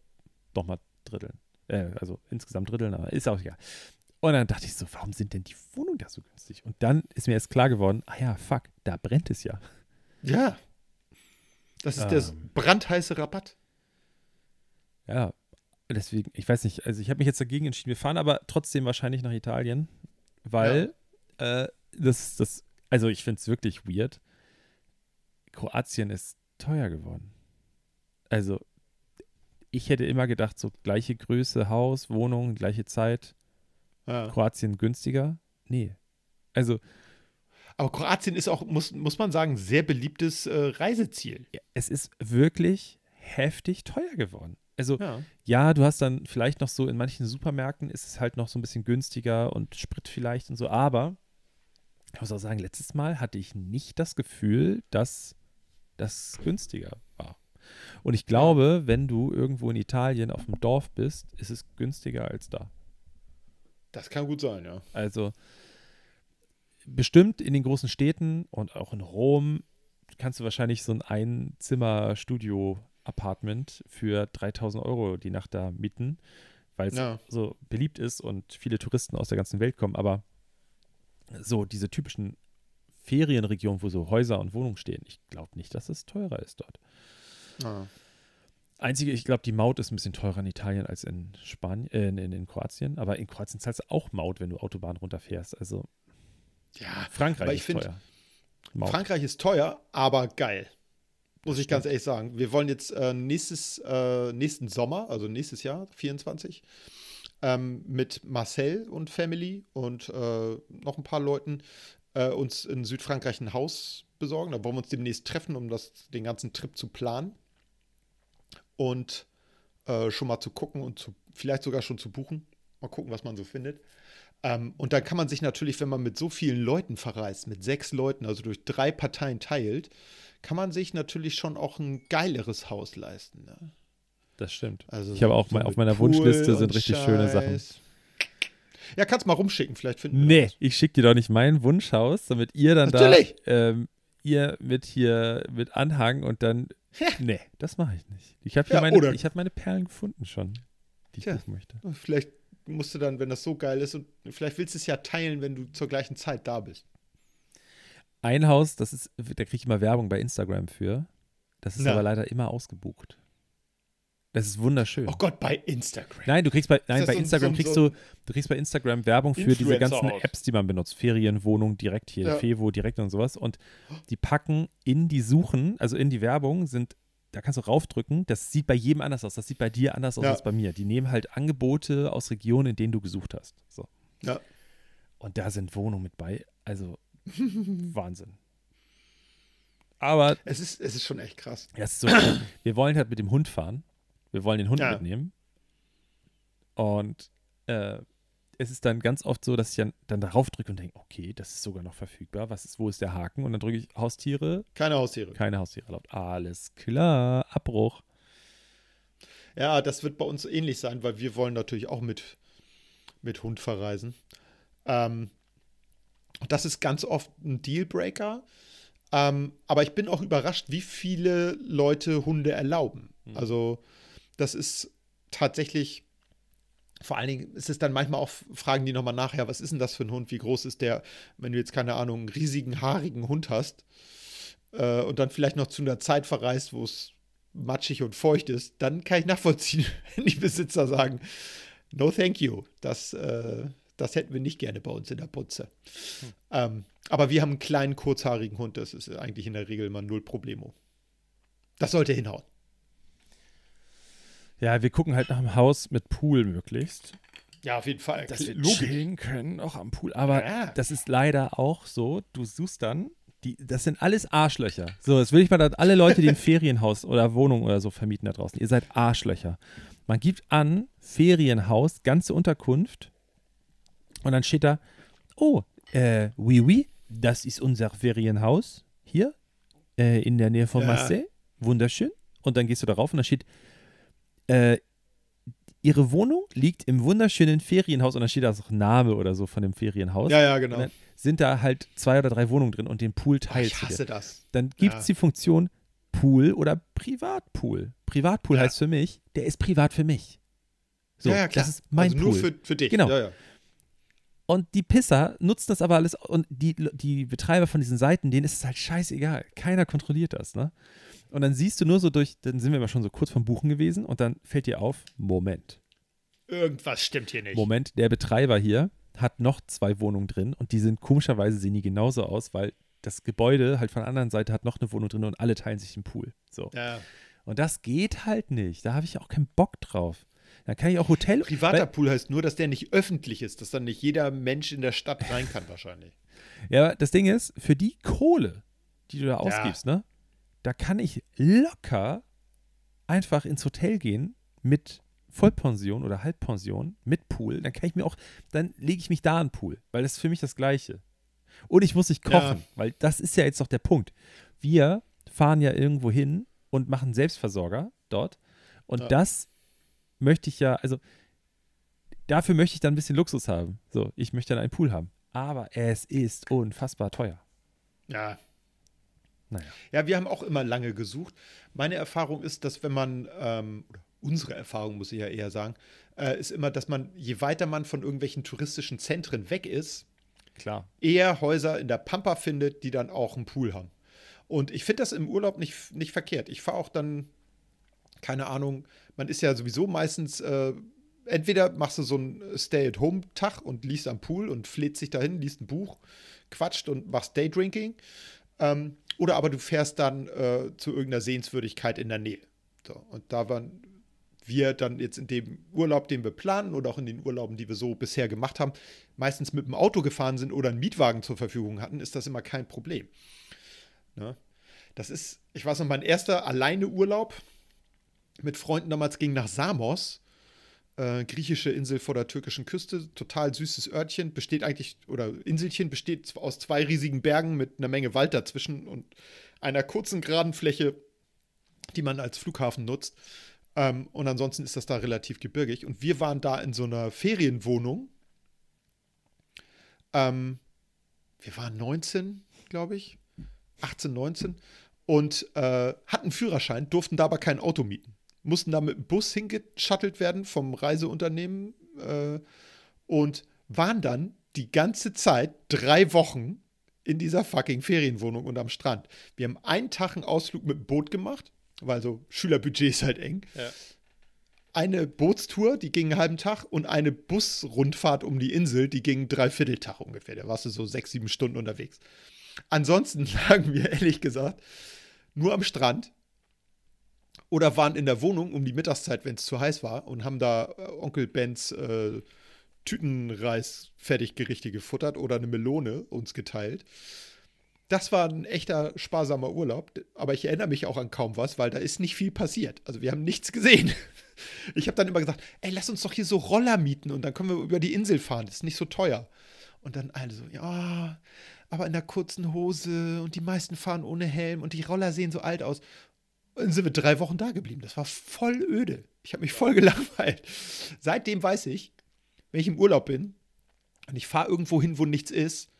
nochmal dritteln. Äh, also insgesamt dritteln, aber ist auch egal. Und dann dachte ich so, warum sind denn die Wohnungen da so günstig? Und dann ist mir erst klar geworden, ah ja, fuck, da brennt es ja. Ja. Das ist der Ähm. brandheiße Rabatt. Ja, deswegen, ich weiß nicht, also ich habe mich jetzt dagegen entschieden, wir fahren aber trotzdem wahrscheinlich nach Italien, weil äh, das, das, also ich finde es wirklich weird. Kroatien ist teuer geworden. Also ich hätte immer gedacht, so gleiche Größe, Haus, Wohnung, gleiche Zeit, Ja. Kroatien günstiger. Nee. Also Aber Kroatien ist auch, muss, muss man sagen, sehr beliebtes äh, Reiseziel. es ist wirklich heftig teuer geworden. Also Ja. Ja, du hast dann vielleicht noch so in manchen Supermärkten ist es halt noch so ein bisschen günstiger und Sprit vielleicht und so, aber ich muss auch sagen, letztes Mal hatte ich nicht das Gefühl, dass das günstiger war. Und ich glaube, wenn du irgendwo in Italien auf dem Dorf bist, ist es günstiger als da. Das kann gut sein, ja. Also bestimmt in den großen Städten und auch in Rom kannst du wahrscheinlich so ein Einzimmer-Studio-Apartment für 3000 Euro die Nacht da mieten, weil es Ja. so beliebt ist und viele Touristen aus der ganzen Welt kommen. Aber so diese typischen Ferienregionen, wo so Häuser und Wohnungen stehen, ich glaube nicht, dass es teurer ist dort. Ja. Einzige, ich glaube, die Maut ist ein bisschen teurer in Italien als in Spanien, äh, in, in, in Kroatien. Aber in Kroatien zahlst du auch Maut, wenn du Autobahn runterfährst. Also ja. Frankreich Aber ich ist find, teuer. Maut. Frankreich ist teuer, aber geil. Muss ich ganz ehrlich sagen. Wir wollen jetzt äh, nächstes, äh, nächsten Sommer, also nächstes Jahr, 24, ähm, mit Marcel und Family und äh, noch ein paar Leuten äh, uns in Südfrankreich ein Haus besorgen. Da wollen wir uns demnächst treffen, um das, den ganzen Trip zu planen. Und äh, schon mal zu gucken und zu, vielleicht sogar schon zu buchen. Mal gucken, was man so findet. Ähm, und dann kann man sich natürlich, wenn man mit so vielen Leuten verreist, mit sechs Leuten, also durch drei Parteien teilt, kann man sich natürlich schon auch ein geileres Haus leisten. Ne? Das stimmt. Also Ich habe auch so mal auf meiner Pool Wunschliste sind richtig schöne Sachen. Scheiß. Ja, kannst mal rumschicken, vielleicht finden wir Nee, ich schicke dir doch nicht mein Wunschhaus, damit ihr dann Natürlich. da ähm, ihr mit hier mit Anhang und dann. Nee, das mache ich nicht. Ich habe Ja, meine, ich habe meine Perlen gefunden schon, die ich Tja. buchen möchte. Vielleicht musst du dann, wenn das so geil ist, und vielleicht willst du es ja teilen, wenn du zur gleichen Zeit da bist. Ein Haus, das ist, da kriege ich immer Werbung bei Instagram für. Das ist Na. aber leider immer ausgebucht. Das ist wunderschön. Oh Gott, bei Instagram. Nein, du kriegst bei, nein, bei so Instagram so kriegst so du, du kriegst bei Instagram Werbung für diese ganzen Influencer-Haus. Apps, die man benutzt. Ferienwohnung direkt hier, Ja. Fevo direkt und sowas. Und die packen in die Suchen, also in die Werbung, sind, da kannst du raufdrücken, das sieht bei jedem anders aus. Das sieht bei dir anders aus Ja. als bei mir. Die nehmen halt Angebote aus Regionen, in denen du gesucht hast. So. Ja. Und da sind Wohnungen mit bei. Also Wahnsinn. Aber Es ist, es ist schon echt krass. ja, so, wir wollen halt mit dem Hund fahren. Wir wollen den Hund Ja. mitnehmen. Und äh, es ist dann ganz oft so, dass ich dann, dann darauf drücke und denke, okay, das ist sogar noch verfügbar. Was ist, wo ist der Haken? Und dann drücke ich Haustiere, Keine Haustiere. keine Haustiere erlaubt. Alles klar, Abbruch. Ja, das wird bei uns ähnlich sein, weil wir wollen natürlich auch mit, mit Hund verreisen. Ähm, das ist ganz oft ein Dealbreaker. Ähm, aber ich bin auch überrascht, wie viele Leute Hunde erlauben. Also, das ist tatsächlich, vor allen Dingen ist es dann manchmal auch, fragen die nochmal nachher, was ist denn das für ein Hund? Wie groß ist der, wenn du jetzt, keine Ahnung, einen riesigen, haarigen Hund hast äh, und dann vielleicht noch zu einer Zeit verreist, wo es matschig und feucht ist, dann kann ich nachvollziehen, wenn die Besitzer sagen, no thank you, das, äh, das hätten wir nicht gerne bei uns in der Putze. Ähm, aber wir haben einen kleinen, kurzhaarigen Hund, das ist eigentlich in der Regel immer null Problemo. Das sollte hinhauen. Ja, wir gucken halt nach einem Haus mit Pool möglichst. Ja, auf jeden Fall. Dass wir Logisch. chillen können, auch am Pool. Aber Ja. das ist leider auch so, du suchst dann, die, das sind alles Arschlöcher. So, jetzt will ich mal an alle Leute, die ein Ferienhaus oder Wohnung oder so vermieten da draußen. Ihr seid Arschlöcher. Man gibt an, Ferienhaus, ganze Unterkunft. Und dann steht da, oh, äh, oui, oui, das ist unser Ferienhaus. Hier, äh, in der Nähe von Ja. Marseille. Wunderschön. Und dann gehst du da rauf und da steht, äh, ihre Wohnung liegt im wunderschönen Ferienhaus und da steht da auch Name oder so von dem Ferienhaus. Ja, ja, genau. Sind da halt zwei oder drei Wohnungen drin und den Pool Oh, teilst ich hasse das. Dann gibt es Ja. die Funktion Pool oder Privatpool. Privatpool Ja. heißt für mich, der ist privat für mich. So, ja, ja, klar. das ist mein also nur Pool. für, für dich. Genau. Ja, ja. Und die Pisser nutzen das aber alles und die, die Betreiber von diesen Seiten, denen ist es halt scheißegal. Keiner kontrolliert das, ne? Und dann siehst du nur so durch, dann sind wir mal schon so kurz vom Buchen gewesen und dann fällt dir auf, Moment, Irgendwas stimmt hier nicht. Moment, der Betreiber hier hat noch zwei Wohnungen drin und die sind komischerweise sehen die genauso aus, weil das Gebäude halt von der anderen Seite hat noch eine Wohnung drin und alle teilen sich den Pool. So. Ja. Und das geht halt nicht. Da habe ich auch keinen Bock drauf. Dann kann ich auch Hotel. Privater weil, Pool heißt nur, dass der nicht öffentlich ist, dass dann nicht jeder Mensch in der Stadt rein kann, wahrscheinlich. Ja, das Ding ist, für die Kohle, die du da ausgibst, ne, da kann ich locker einfach ins Hotel gehen mit Vollpension oder Halbpension mit Pool. Dann kann ich mir auch, dann lege ich mich da an Pool, weil das ist für mich das Gleiche. Und ich muss nicht kochen, Ja. weil das ist ja jetzt doch der Punkt. Wir fahren ja irgendwo hin und machen Selbstversorger dort. Und Ja. das möchte ich ja, also dafür möchte ich dann ein bisschen Luxus haben. So, ich möchte dann einen Pool haben. Aber es ist unfassbar teuer. Ja. Naja. Ja, wir haben auch immer lange gesucht. Meine Erfahrung ist, dass wenn man, ähm, oder unsere Erfahrung muss ich ja eher sagen, äh, ist immer, dass man, je weiter man von irgendwelchen touristischen Zentren weg ist, Klar. eher Häuser in der Pampa findet, die dann auch einen Pool haben. Und ich finde das im Urlaub nicht, nicht verkehrt. Ich fahre auch dann, keine Ahnung, man ist ja sowieso meistens, äh, entweder machst du so einen Stay-at-Home-Tag und liest am Pool und fläht sich dahin, liest ein Buch, quatscht und machst Daydrinking. Ähm, oder aber du fährst dann äh, zu irgendeiner Sehenswürdigkeit in der Nähe. So, und da waren wir dann jetzt in dem Urlaub, den wir planen oder auch in den Urlauben, die wir so bisher gemacht haben, meistens mit dem Auto gefahren sind oder einen Mietwagen zur Verfügung hatten, ist das immer kein Problem. Ne? Das ist, ich weiß noch, mein erster alleine Urlaub mit Freunden damals ging nach Samos, äh, griechische Insel vor der türkischen Küste, total süßes Örtchen, besteht eigentlich, oder Inselchen besteht aus zwei riesigen Bergen mit einer Menge Wald dazwischen und einer kurzen geraden Fläche, die man als Flughafen nutzt. Ähm, und ansonsten ist das da relativ gebirgig. Und wir waren da in so einer Ferienwohnung. Ähm, wir waren 19, glaube ich. 18, 19. Und äh, hatten Führerschein, durften da aber kein Auto mieten. Mussten da mit dem Bus hingeschuttelt werden vom Reiseunternehmen äh, und waren dann die ganze Zeit drei Wochen in dieser fucking Ferienwohnung und am Strand. Wir haben einen Tag einen Ausflug mit dem Boot gemacht, weil so Schülerbudget ist halt eng. Eine Bootstour, die ging einen halben Tag und eine Busrundfahrt um die Insel, die ging einen Dreivierteltag ungefähr. Da warst du so sechs, sieben Stunden unterwegs. Ansonsten lagen wir ehrlich gesagt nur am Strand oder waren in der Wohnung um die Mittagszeit, wenn es zu heiß war, und haben da äh, Onkel Bens äh, Tütenreis-Fertiggerichte gefuttert oder eine Melone uns geteilt. Das war ein echter sparsamer Urlaub, aber ich erinnere mich auch an kaum was, weil da ist nicht viel passiert. Also wir haben nichts gesehen. Ich habe dann immer gesagt, ey, lass uns doch hier so Roller mieten und dann können wir über die Insel fahren, das ist nicht so teuer. Und dann alle so, ja, aber in der kurzen Hose und die meisten fahren ohne Helm und die Roller sehen so alt aus. Und dann sind wir drei Wochen da geblieben. Das war voll öde. Ich habe mich voll gelangweilt. Seitdem weiß ich, wenn ich im Urlaub bin und ich fahre irgendwo hin, wo nichts ist,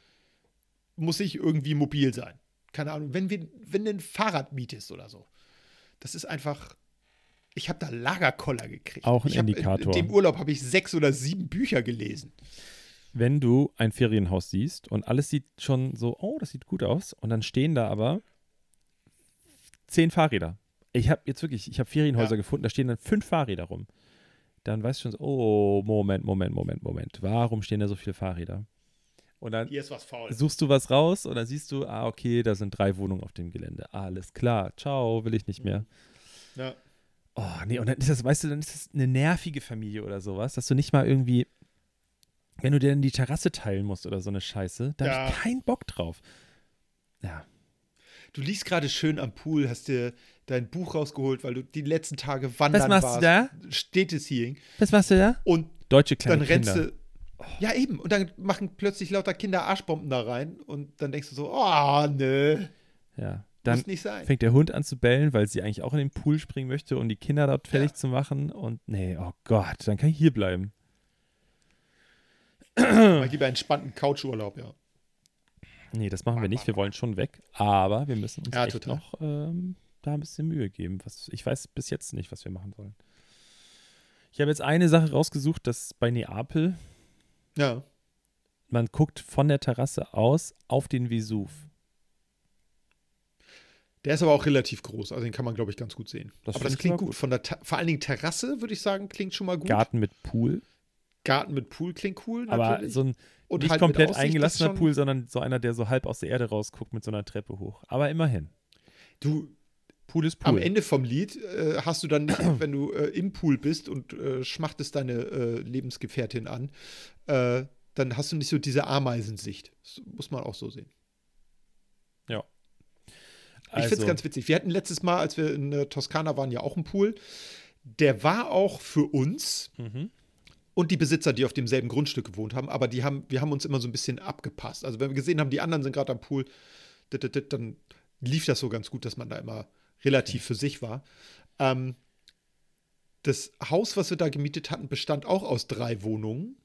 muss ich irgendwie mobil sein. Keine Ahnung, wenn, wir, wenn du ein Fahrrad mietest oder so. Das ist einfach. Ich habe da Lagerkoller gekriegt. Auch ein hab, Indikator. In, in dem Urlaub habe ich sechs oder sieben Bücher gelesen. Wenn du ein Ferienhaus siehst und alles sieht schon so, oh, das sieht gut aus, und dann stehen da aber zehn Fahrräder. Ich habe jetzt wirklich, ich habe Ferienhäuser Ja. gefunden, da stehen dann fünf Fahrräder rum. Dann weißt du schon so, oh, Moment, Moment, Moment, Moment. Warum stehen da so viele Fahrräder? Und dann Hier ist was faul. suchst du was raus und dann siehst du, ah, okay, da sind drei Wohnungen auf dem Gelände. Alles klar, ciao, will ich nicht mehr. Ja. Oh, nee, und dann ist das, weißt du, dann ist das eine nervige Familie oder sowas, dass du nicht mal irgendwie, wenn du dir dann die Terrasse teilen musst oder so eine Scheiße, da hab Ja. ich keinen Bock drauf. Ja. Du liegst gerade schön am Pool, hast dir dein Buch rausgeholt, weil du die letzten Tage wandern Was machst warst. du da? Städteseeing. Was machst du da? Und Deutsche kleine dann rennst Kinder. du. Ja, eben. Und dann machen plötzlich lauter Kinder Arschbomben da rein. Und dann denkst du so, oh, nö. Ja. Dann Muss nicht sein. fängt der Hund an zu bellen, weil sie eigentlich auch in den Pool springen möchte, um die Kinder dort fertig Ja. zu machen. Und nee, oh Gott, dann kann ich hier bleiben. Mal lieber entspannten Couchurlaub, ja. Nee, das machen wir nicht. Wir wollen schon weg. Aber wir müssen uns Ja, echt total. noch ähm, da ein bisschen Mühe geben. Was, ich weiß bis jetzt nicht, was wir machen sollen. Ich habe jetzt eine Sache rausgesucht, dass bei Neapel, Ja. man guckt von der Terrasse aus auf den Vesuv. Der ist aber auch relativ groß, also den kann man, glaube ich, ganz gut sehen. Das aber das klingt aber gut. gut. Von der Ta vor allen Dingen Terrasse, würde ich sagen, klingt schon mal gut. Garten mit Pool. Garten mit Pool klingt cool, Aber natürlich. so ein Und nicht halt komplett Aussicht eingelassener Pool, sondern so einer, der so halb aus der Erde rausguckt mit so einer Treppe hoch. Aber immerhin. Du, Pool ist Pool. am Ende vom Lied äh, hast du dann nicht, wenn du äh, im Pool bist und äh, schmachtest deine äh, Lebensgefährtin an, äh, dann hast du nicht so diese Ameisensicht. Das muss man auch so sehen. Ich finde es Also, ganz witzig. Wir hatten letztes Mal, als wir in äh, Toskana waren, ja auch einen Pool. Der war auch für uns Mhm. und die Besitzer, die auf demselben Grundstück gewohnt haben, aber die haben, wir haben uns immer so ein bisschen abgepasst. Also wenn wir gesehen haben, die anderen sind gerade am Pool, dann lief das so ganz gut, dass man da immer relativ für sich war. Ähm, das Haus, was wir da gemietet hatten, bestand auch aus drei Wohnungen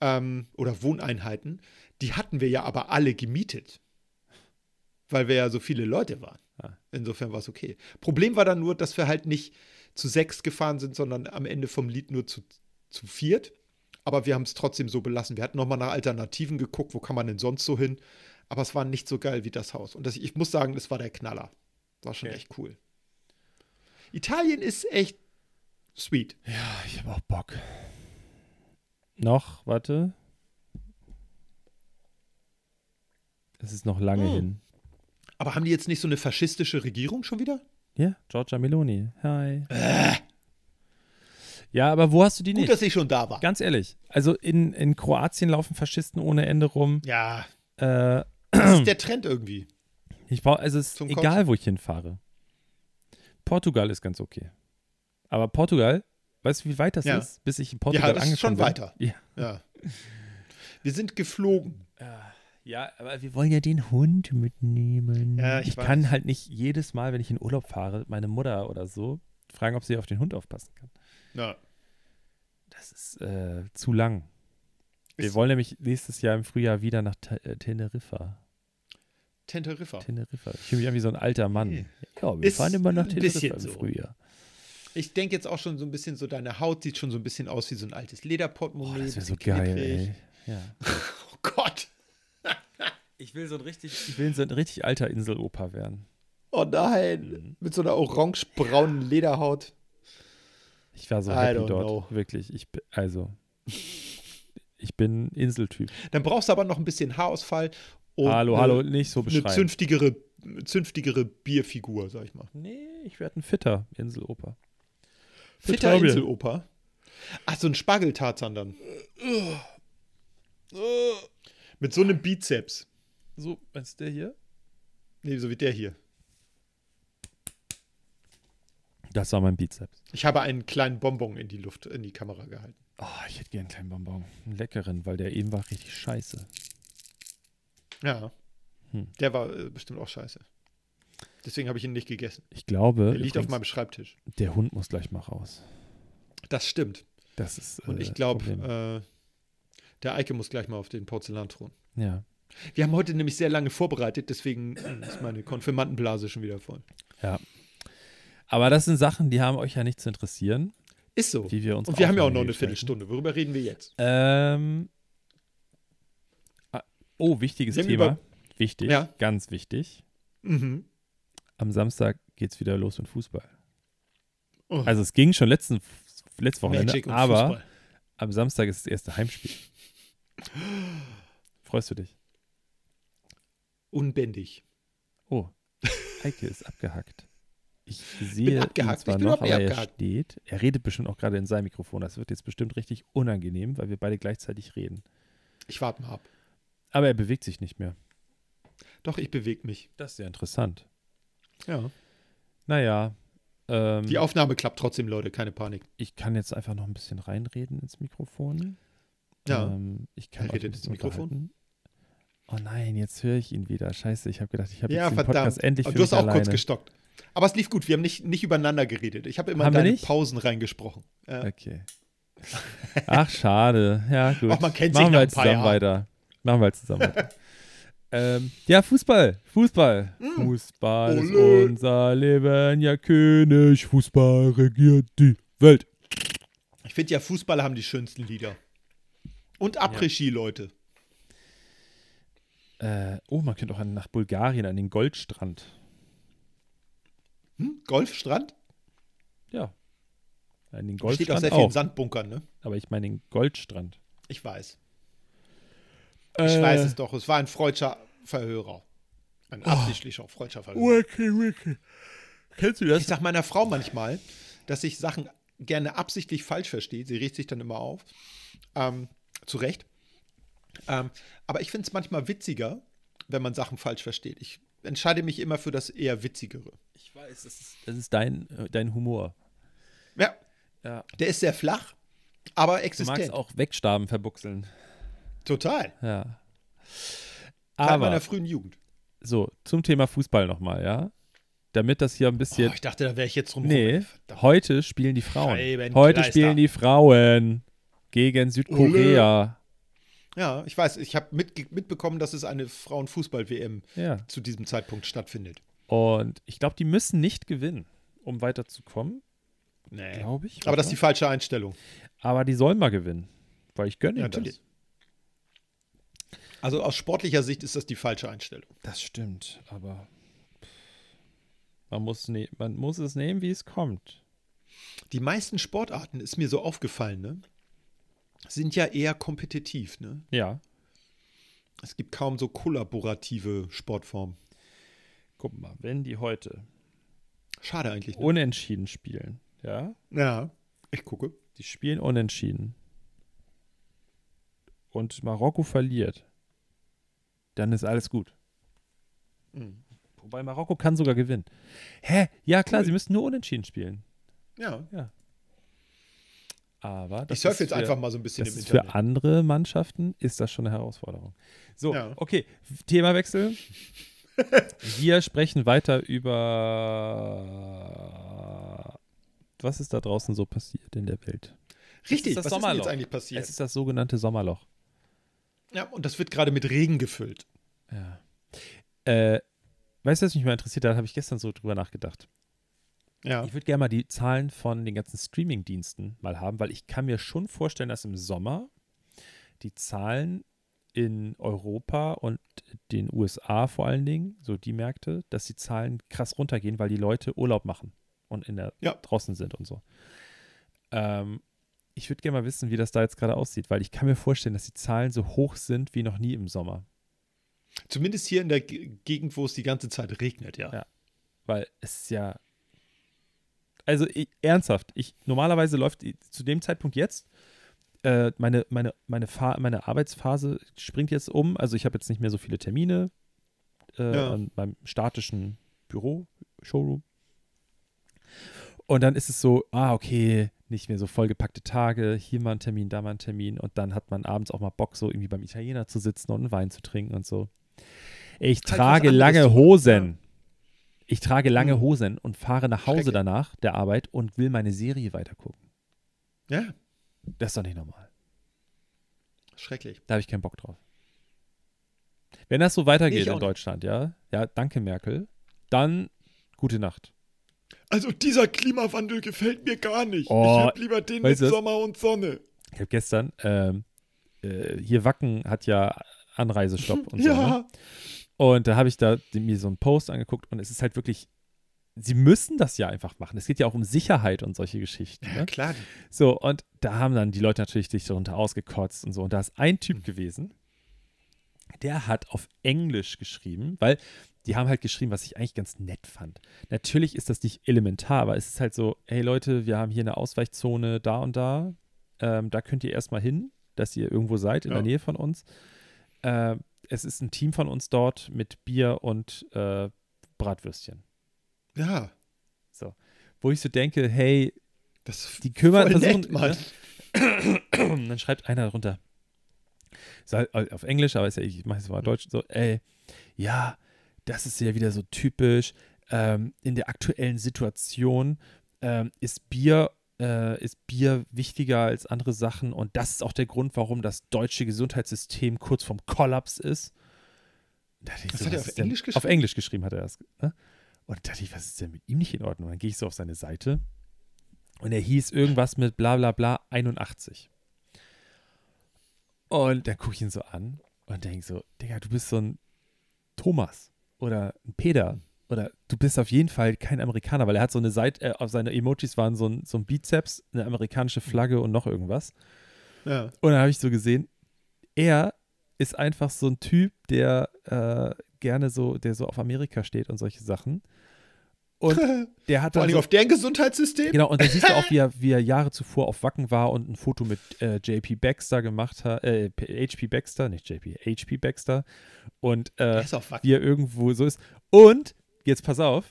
ähm, oder Wohneinheiten. Die hatten wir ja aber alle gemietet, weil wir ja so viele Leute waren. Ah. Insofern war es okay. Problem war dann nur, dass wir halt nicht zu sechs gefahren sind, sondern am Ende vom Lied nur zu, zu viert. Aber wir haben es trotzdem so belassen. Wir hatten nochmal nach Alternativen geguckt, wo kann man denn sonst so hin. Aber es war nicht so geil wie das Haus. Und das, ich muss sagen, das war der Knaller. War schon Okay. echt cool. Italien ist echt sweet. Ja, ich habe auch Bock. Noch, warte. Es ist noch lange Hm. hin. Aber haben die jetzt nicht so eine faschistische Regierung schon wieder? Ja, Giorgia Meloni. Hi. Ja, aber wo hast du die Gut, nicht? dass ich schon da war. Ganz ehrlich. Also in, in Kroatien laufen Faschisten ohne Ende rum. Ja, Äh, das ist der Trend irgendwie. Ich brauche, also es ist Zum egal, Kotzen. wo ich hinfahre. Portugal ist ganz okay. Aber Portugal, weißt du, wie weit das Ja. ist, bis ich in Portugal Ja, das ist schon angekommen bin? weiter. Ja. Ja. Wir sind geflogen. Ja, aber wir wollen ja den Hund mitnehmen. Ja, ich ich kann halt nicht jedes Mal, wenn ich in Urlaub fahre, meine Mutter oder so fragen, ob sie auf den Hund aufpassen kann. Ja. Das ist äh, zu lang. Wir Ist- wollen nämlich nächstes Jahr im Frühjahr wieder nach äh, Teneriffa. Teneriffa. Teneriffa. Ich fühle mich an wie so ein alter Mann. Ja, wir Ist fahren immer nach Teneriffa im so. Frühjahr. Ich denke jetzt auch schon so ein bisschen so, deine Haut sieht schon so ein bisschen aus wie so ein altes Lederportemonnaie. das wäre so geil, ey. Ja. Oh Gott. Ich will so ein richtig, ich will so ein richtig alter Inseloper werden. Oh nein. Mhm. Mit so einer orange-braunen Lederhaut. Ich war so I happy dort. know. Wirklich. Ich, also, ich bin Inseltyp. Dann brauchst du aber noch ein bisschen Haarausfall. Hallo, eine, hallo, nicht so Eine beschreiben. zünftigere, zünftigere Bierfigur, sag ich mal. Nee, ich werde ein fitter Inseloper. Fitter. Inseloper. Ach, so ein Spargeltarzan dann. Mit so einem Bizeps. So, meinst du der hier? Nee, so wie der hier. Das war mein Bizeps. Ich habe einen kleinen Bonbon in die Luft, in die Kamera gehalten. Oh, ich hätte gern einen kleinen Bonbon. Einen leckeren, weil der eben war richtig scheiße. Ja. Hm. Der war äh, bestimmt auch scheiße. Deswegen habe ich ihn nicht gegessen. Ich glaube, Der liegt auf meinem Schreibtisch. der Hund muss gleich mal raus. Das stimmt. Das ist. Und äh, ich das glaube, äh, der Eike muss gleich mal auf den Porzellanthron. ja. Wir haben heute nämlich sehr lange vorbereitet, deswegen ist meine Konfirmandenblase schon wieder voll. Ja. Aber das sind Sachen, die haben euch ja nicht zu interessieren, Ist so. wie wir uns Und wir haben ja auch noch eine. Viertelstunde. Worüber reden wir jetzt? Ähm. Oh, wichtiges Thema. über- Wichtig, Ja. ganz wichtig. Mhm. Am Samstag geht's wieder los mit Fußball. Oh, Also es ging schon letzten, letztes Wochenende, aber Fußball. am Samstag ist das erste Heimspiel. Freust du dich? Unbändig. Oh, Eike ist abgehackt. Ich sehe abgehackt. ihn zwar noch, aber nicht er abgehackt. steht. Er redet bestimmt auch gerade in seinem Mikrofon. Das wird jetzt bestimmt richtig unangenehm, weil wir beide gleichzeitig reden. Ich warte mal ab. Aber er bewegt sich nicht mehr. Doch, ich bewege mich. Das ist ja interessant. Ja. Naja, ähm, Die Aufnahme klappt trotzdem, Leute. Keine Panik. ich kann jetzt einfach noch ein bisschen reinreden ins Mikrofon. Ja. Ähm, ich kann redet ins Mikrofon? Oh nein, jetzt höre ich ihn wieder. Scheiße, ich habe gedacht, ich habe Ja, jetzt den verdammt. Podcast endlich für du hast auch kurz alleine. gestockt. Aber es lief gut. Wir haben nicht, nicht übereinander geredet. Ich habe immer Haben in deine? Pausen reingesprochen. Ja. Okay. Ach, schade. Ja, gut. Ach, man kennt sich Machen nach wir ein paar zusammen weiter. Machen wir halt zusammen ähm, ja, Fußball. Fußball. Fußball ist Mm. Ole. unser Leben, ja König. Fußball regiert die Welt. Ich finde ja, Fußballer haben die schönsten Lieder. Und Après-Ski, Leute. Äh, oh, man könnte auch an, nach Bulgarien an den Goldstrand. Hm? Golfstrand? Ja. An den Steht auch Goldstrand sehr viel in. Sandbunkern, ne? Aber ich meine den Goldstrand. Ich weiß. Ich Äh, weiß es doch. Es war ein freudscher Verhörer. Ein Oh. absichtlicher freudscher Verhörer. Wiki, wiki. Kennst du das? Ich sag meiner Frau manchmal, dass ich Sachen gerne absichtlich falsch verstehe. Sie regt sich dann immer auf. Ähm, zu Recht. Ähm, aber ich finde es manchmal witziger, wenn man Sachen falsch versteht. Ich entscheide mich immer für das eher Witzigere. Ich weiß, das ist, das ist dein, äh, dein Humor. Ja, Ja. der ist sehr flach, aber Du existent. magst auch Wegstaben verbuchseln. Total. Ja. Teil Aber meiner frühen Jugend. so, zum Thema Fußball nochmal, ja? Damit das hier ein Oh, bisschen. ich dachte, da wäre ich jetzt drum nee, rum. Verdammt. heute spielen die Frauen. Scheibenkleister. Heute spielen die Frauen gegen Südkorea. Ja, ich weiß, ich habe mit, mitbekommen, dass es eine Frauenfußball-WM Ja. zu diesem Zeitpunkt stattfindet. Und ich glaube, die müssen nicht gewinnen, um weiterzukommen, Nee. glaube ich. Aber das ist die falsche Einstellung. Aber die sollen mal gewinnen. Weil ich gönne Ja, das. Also aus sportlicher Sicht ist das die falsche Einstellung. Das stimmt, aber man muss, ne man muss es nehmen, wie es kommt. Die meisten Sportarten, ist mir so aufgefallen, ne, sind ja eher kompetitiv. Ne? Ja, Es gibt kaum so kollaborative Sportformen. guck mal, wenn die heute Schade eigentlich. Ne? unentschieden spielen, ja, Ja, ich gucke. die spielen unentschieden und Marokko verliert, dann ist alles gut. Mhm. Wobei Marokko kann sogar gewinnen. Hä? Ja, klar, Cool. sie müssen nur unentschieden spielen. Ja. Aber das Ich surfe ist jetzt für- einfach mal so ein bisschen im ist für Internet. andere Mannschaften ist das schon eine Herausforderung. So, Ja. okay, Themawechsel. Wir sprechen weiter über was ist da draußen so passiert in der Welt. Richtig, ist das was ist Sommerloch. jetzt eigentlich passiert? Es ist das sogenannte Sommerloch. Ja, und das wird gerade mit Regen gefüllt. Ja. Äh, weißt du, was mich mal interessiert hat? Habe ich gestern so drüber nachgedacht. Ja. Ich würde gerne mal die Zahlen von den ganzen Streaming-Diensten mal haben, weil ich kann mir schon vorstellen, dass im Sommer die Zahlen in Europa und den USA vor allen Dingen, so die Märkte, dass die Zahlen krass runtergehen, weil die Leute Urlaub machen und in der Ja. draußen sind und so. Ähm, ich würde gerne mal wissen, wie das da jetzt gerade aussieht, weil ich kann mir vorstellen, dass die Zahlen so hoch sind wie noch nie im Sommer. Zumindest hier in der Gegend, wo es die ganze Zeit regnet, ja. Ja. Weil es ja. Also ich, ernsthaft, ich normalerweise läuft zu dem Zeitpunkt jetzt äh, meine meine meine Fa meine Arbeitsphase springt jetzt um. Also ich habe jetzt nicht mehr so viele Termine äh, Ja. an meinem statischen Büro Showroom. Und dann ist es so, ah okay, nicht mehr so vollgepackte Tage, hier mal ein Termin, da mal ein Termin und dann hat man abends auch mal Bock so irgendwie beim Italiener zu sitzen und einen Wein zu trinken und so. Ich Halt trage lange Hosen. Ich trage lange Hm. Hosen und fahre nach Hause Schrecklich. danach der Arbeit und will meine Serie weitergucken. Ja, Das ist doch nicht normal. schrecklich. Da habe ich keinen Bock drauf. Wenn das so weitergeht auch in. Deutschland, ja, ja, danke Merkel, dann gute Nacht. Also dieser Klimawandel gefällt mir gar nicht. Oh, ich hab lieber den mit? Sommer und Sonne. Ich habe gestern, ähm, äh, hier Wacken hat ja Anreisestopp und so. Ne? ja. Und da habe ich da mir so einen Post angeguckt und es ist halt wirklich, sie müssen das ja einfach machen. Es geht ja auch um Sicherheit und solche Geschichten. Ja, Ne? klar. So, und da haben dann die Leute natürlich sich darunter ausgekotzt und so. Und da ist ein Hm. Typ gewesen, der hat auf Englisch geschrieben, weil die haben halt geschrieben, was ich eigentlich ganz nett fand. Natürlich ist das nicht elementar, aber es ist halt so, hey Leute, wir haben hier eine Ausweichzone da und da. Ähm, da könnt ihr erstmal hin, dass ihr irgendwo seid, in Ja. der Nähe von uns. Ähm, es ist ein Team von uns dort mit Bier und äh, Bratwürstchen. Ja. Wo ich so denke, hey, Das die kümmern, versuchen, nett, Mann. ne? Und dann schreibt einer darunter, So, halt auf Englisch, aber ist ja, ich mache es mal Deutsch, so, ey, ja, das ist ja wieder so typisch. Ähm, in der aktuellen Situation ähm, ist Bier äh, ist Bier wichtiger als andere Sachen und das ist auch der Grund, warum das deutsche Gesundheitssystem kurz vorm Kollaps ist. das so, hat er auf denn, Englisch geschrieben? Auf Englisch geschrieben hat er das. Ne? Und da dachte ich, was ist denn mit ihm nicht in Ordnung? Dann gehe ich so auf seine Seite und er hieß irgendwas mit bla bla bla 81. Und dann gucke ich ihn so an und denke so, Digga, du bist so ein Thomas oder ein Peter oder du bist auf jeden Fall kein Amerikaner, weil er hat so eine Seite, äh, auf seine Emojis waren so ein, so ein Bizeps, eine amerikanische Flagge und noch irgendwas. Ja. Und dann habe ich so gesehen, er ist einfach so ein Typ, der äh, gerne so, der so auf Amerika steht und solche Sachen. Und der hat Vor allem so, auf deren Gesundheitssystem? Genau, und dann siehst du auch, wie er, wie er Jahre zuvor auf Wacken war und ein Foto mit äh, JP Baxter gemacht hat, äh, HP Baxter, nicht JP, HP Baxter. Und äh, wie er irgendwo so ist. Und, jetzt pass auf,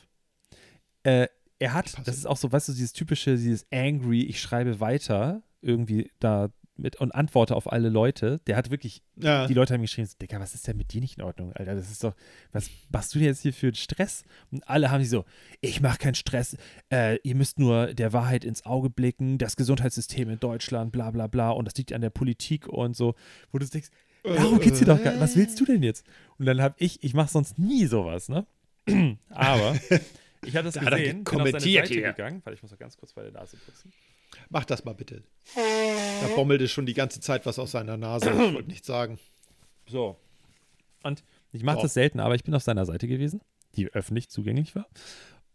äh, er hat, das ist auch so, weißt du, dieses typische, dieses angry, ich schreibe weiter, irgendwie da mit und antworte auf alle Leute. Der hat wirklich Ja. die Leute haben geschrieben, so, Digga, was ist denn mit dir nicht in Ordnung, Alter? Das ist doch, was machst du denn jetzt hier für einen Stress? Und alle haben sich so, ich mache keinen Stress, äh, ihr müsst nur der Wahrheit ins Auge blicken, das Gesundheitssystem in Deutschland, bla bla bla, und das liegt an der Politik und so, wo du denkst, darum geht's dir doch gar was willst du denn jetzt? Und dann habe ich, ich mache sonst nie sowas, ne? Aber ich hatte das Da hat er gesehen, bin auf seine Seite hier. gegangen, weil ich muss noch ganz kurz bei der Nase putzen. Mach das mal bitte. Da bommelte schon die ganze Zeit was aus seiner Nase. Ich wollte nichts sagen. So. Und ich mache So. das selten, aber ich bin auf seiner Seite gewesen, die öffentlich zugänglich war.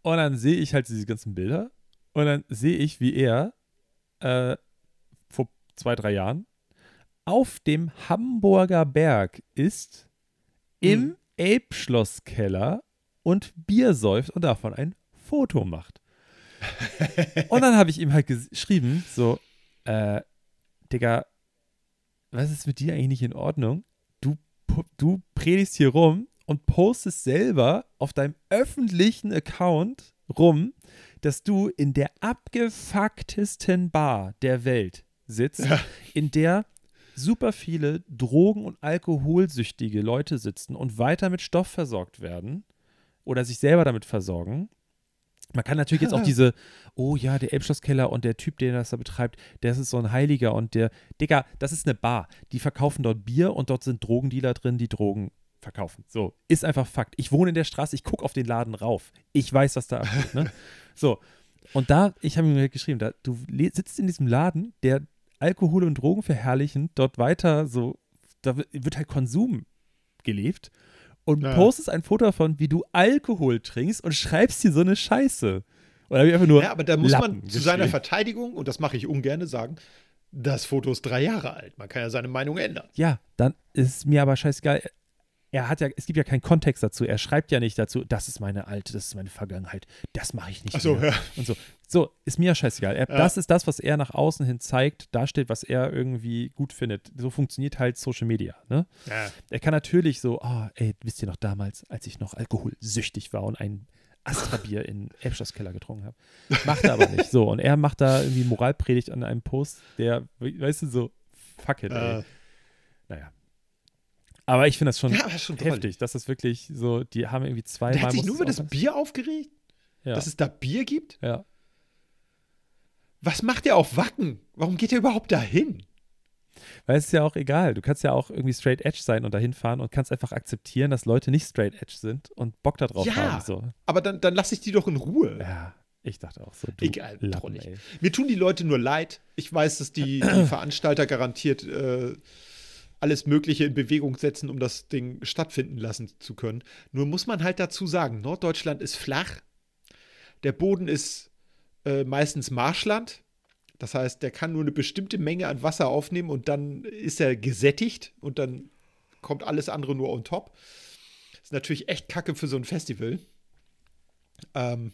Und dann sehe ich halt diese ganzen Bilder. Und dann sehe ich, wie er äh, vor zwei, drei Jahren auf dem Hamburger Berg ist, im Mhm. Elbschlosskeller und Bier säuft und davon ein Foto macht. und dann habe ich ihm halt ges- geschrieben, so, äh, Digga, was ist mit dir eigentlich nicht in Ordnung? Du, du predigst hier rum und postest selber auf deinem öffentlichen Account rum, dass du in der abgefucktesten Bar der Welt sitzt, Ja. in der super viele Drogen- und Alkoholsüchtige Leute sitzen und weiter mit Stoff versorgt werden oder sich selber damit versorgen. Man kann natürlich jetzt auch diese, oh ja, der Elbschlosskeller und der Typ, der das da betreibt, der ist so ein Heiliger und der, Digga, das ist eine Bar. Die verkaufen dort Bier und dort sind Drogendealer drin, die Drogen verkaufen. So, ist einfach Fakt. Ich wohne in der Straße, ich gucke auf den Laden rauf. Ich weiß, was da abgeht, ne? So, und da, ich habe ihm geschrieben, da, du sitzt in diesem Laden, der Alkohol und Drogen verherrlichen, dort weiter so, da wird halt Konsum gelebt und Ja. postest ein Foto davon, wie du Alkohol trinkst und schreibst dir so eine Scheiße. Oder habe ich einfach nur Ja, aber da muss Lappen man zu seiner. Verteidigung, und das mache ich ungern, sagen, das Foto ist drei Jahre alt. Man kann ja seine Meinung ändern. Ja, dann ist mir aber scheißegal. Er hat ja, es gibt ja keinen Kontext dazu. Er schreibt ja nicht dazu, das ist meine alte, das ist meine Vergangenheit, das mache ich nicht Ach so, mehr. ja. Und so. So, ist mir ja scheißegal. Er, Ja. Das ist das, was er nach außen hin zeigt, darstellt, was er irgendwie gut findet. So funktioniert halt Social Media, ne? Ja. Er kann natürlich so, oh, ey, wisst ihr noch damals, als ich noch alkoholsüchtig war und ein Astra-Bier in Elbschlosskeller getrunken habe. Macht er aber nicht. So, und er macht da irgendwie Moralpredigt an einem Post, der, weißt du, so, fuck it, ey. Äh, Naja. Aber ich finde das schon ja, schon heftig. Das ist wirklich so, die haben irgendwie Der zweimal. hat sich nur über das Bier aufgeregt, Ja, dass es da Bier gibt. ja. Was macht er auf Wacken? Warum geht er überhaupt dahin? Weil es ist ja auch egal. Du kannst ja auch irgendwie straight edge sein und dahin fahren und kannst einfach akzeptieren, dass Leute nicht straight edge sind und Bock darauf Ja. haben. So. Aber dann, dann lasse ich die doch in Ruhe. Ja, ich dachte auch so. Du Egal, Lappen, trollig. ey. Mir tun die Leute nur leid. Ich weiß, dass die, die Veranstalter garantiert äh, alles Mögliche in Bewegung setzen, um das Ding stattfinden lassen zu können. Nur muss man halt dazu sagen, Norddeutschland ist flach. Der Boden ist äh, meistens Marschland. Das heißt, der kann nur eine bestimmte Menge an Wasser aufnehmen und dann ist er gesättigt und dann kommt alles andere nur on top. ist natürlich echt kacke für so ein Festival. Ähm,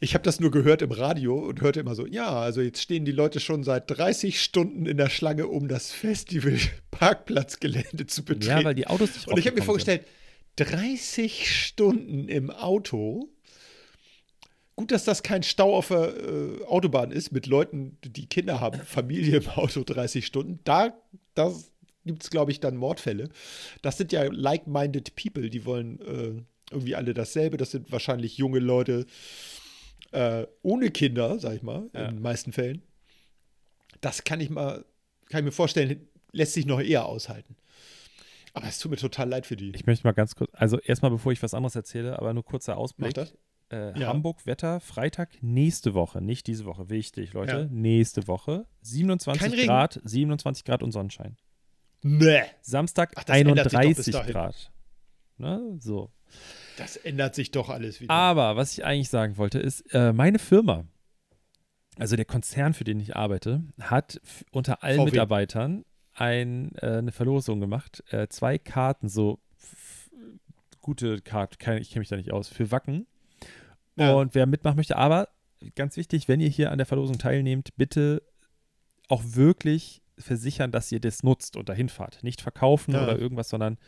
ich habe das nur gehört im Radio und hörte immer so, ja, also jetzt stehen die Leute schon seit 30 Stunden in der Schlange, um das Festival-Parkplatzgelände zu betreten. Ja, weil die Autos nicht und ich habe mir vorgestellt, 30 Stunden im Auto. Gut, dass das kein Stau auf der äh, Autobahn ist mit Leuten, die Kinder haben, Familie im Auto 30 Stunden. Da, das, gibt es, glaube ich, dann Mordfälle. Das sind ja like-minded people, die wollen äh, irgendwie alle dasselbe. Das sind wahrscheinlich junge Leute äh, ohne Kinder, sag ich mal, Ja. in den meisten Fällen. Das kann ich mal, kann ich mir vorstellen, lässt sich noch eher aushalten. Aber es tut mir total leid für die. Ich möchte mal ganz kurz, also erstmal, bevor ich was anderes erzähle, aber nur kurzer Mach Ausblick. das. Äh, Ja. Hamburg Wetter, Freitag, nächste Woche, nicht diese Woche, wichtig, Leute. Ja. Nächste Woche, 27 Kein Regen. Grad, 27 Grad und Sonnenschein. Nee. Samstag Ach, das ändert sich doch bis 31 dahin. Grad. Ne? So. Das ändert sich doch alles wieder. Aber was ich eigentlich sagen wollte, ist, äh, meine Firma, also der Konzern, für den ich arbeite, hat unter allen VW. Mitarbeitern ein, äh, eine Verlosung gemacht. Äh, zwei Karten, so gute Karten, keine, ich kenne mich da nicht aus, für Wacken. Ja. Und wer mitmachen möchte, aber ganz wichtig, wenn ihr hier an der Verlosung teilnehmt, bitte auch wirklich versichern, dass ihr das nutzt und dahin fahrt. Nicht verkaufen Ja. oder irgendwas, sondern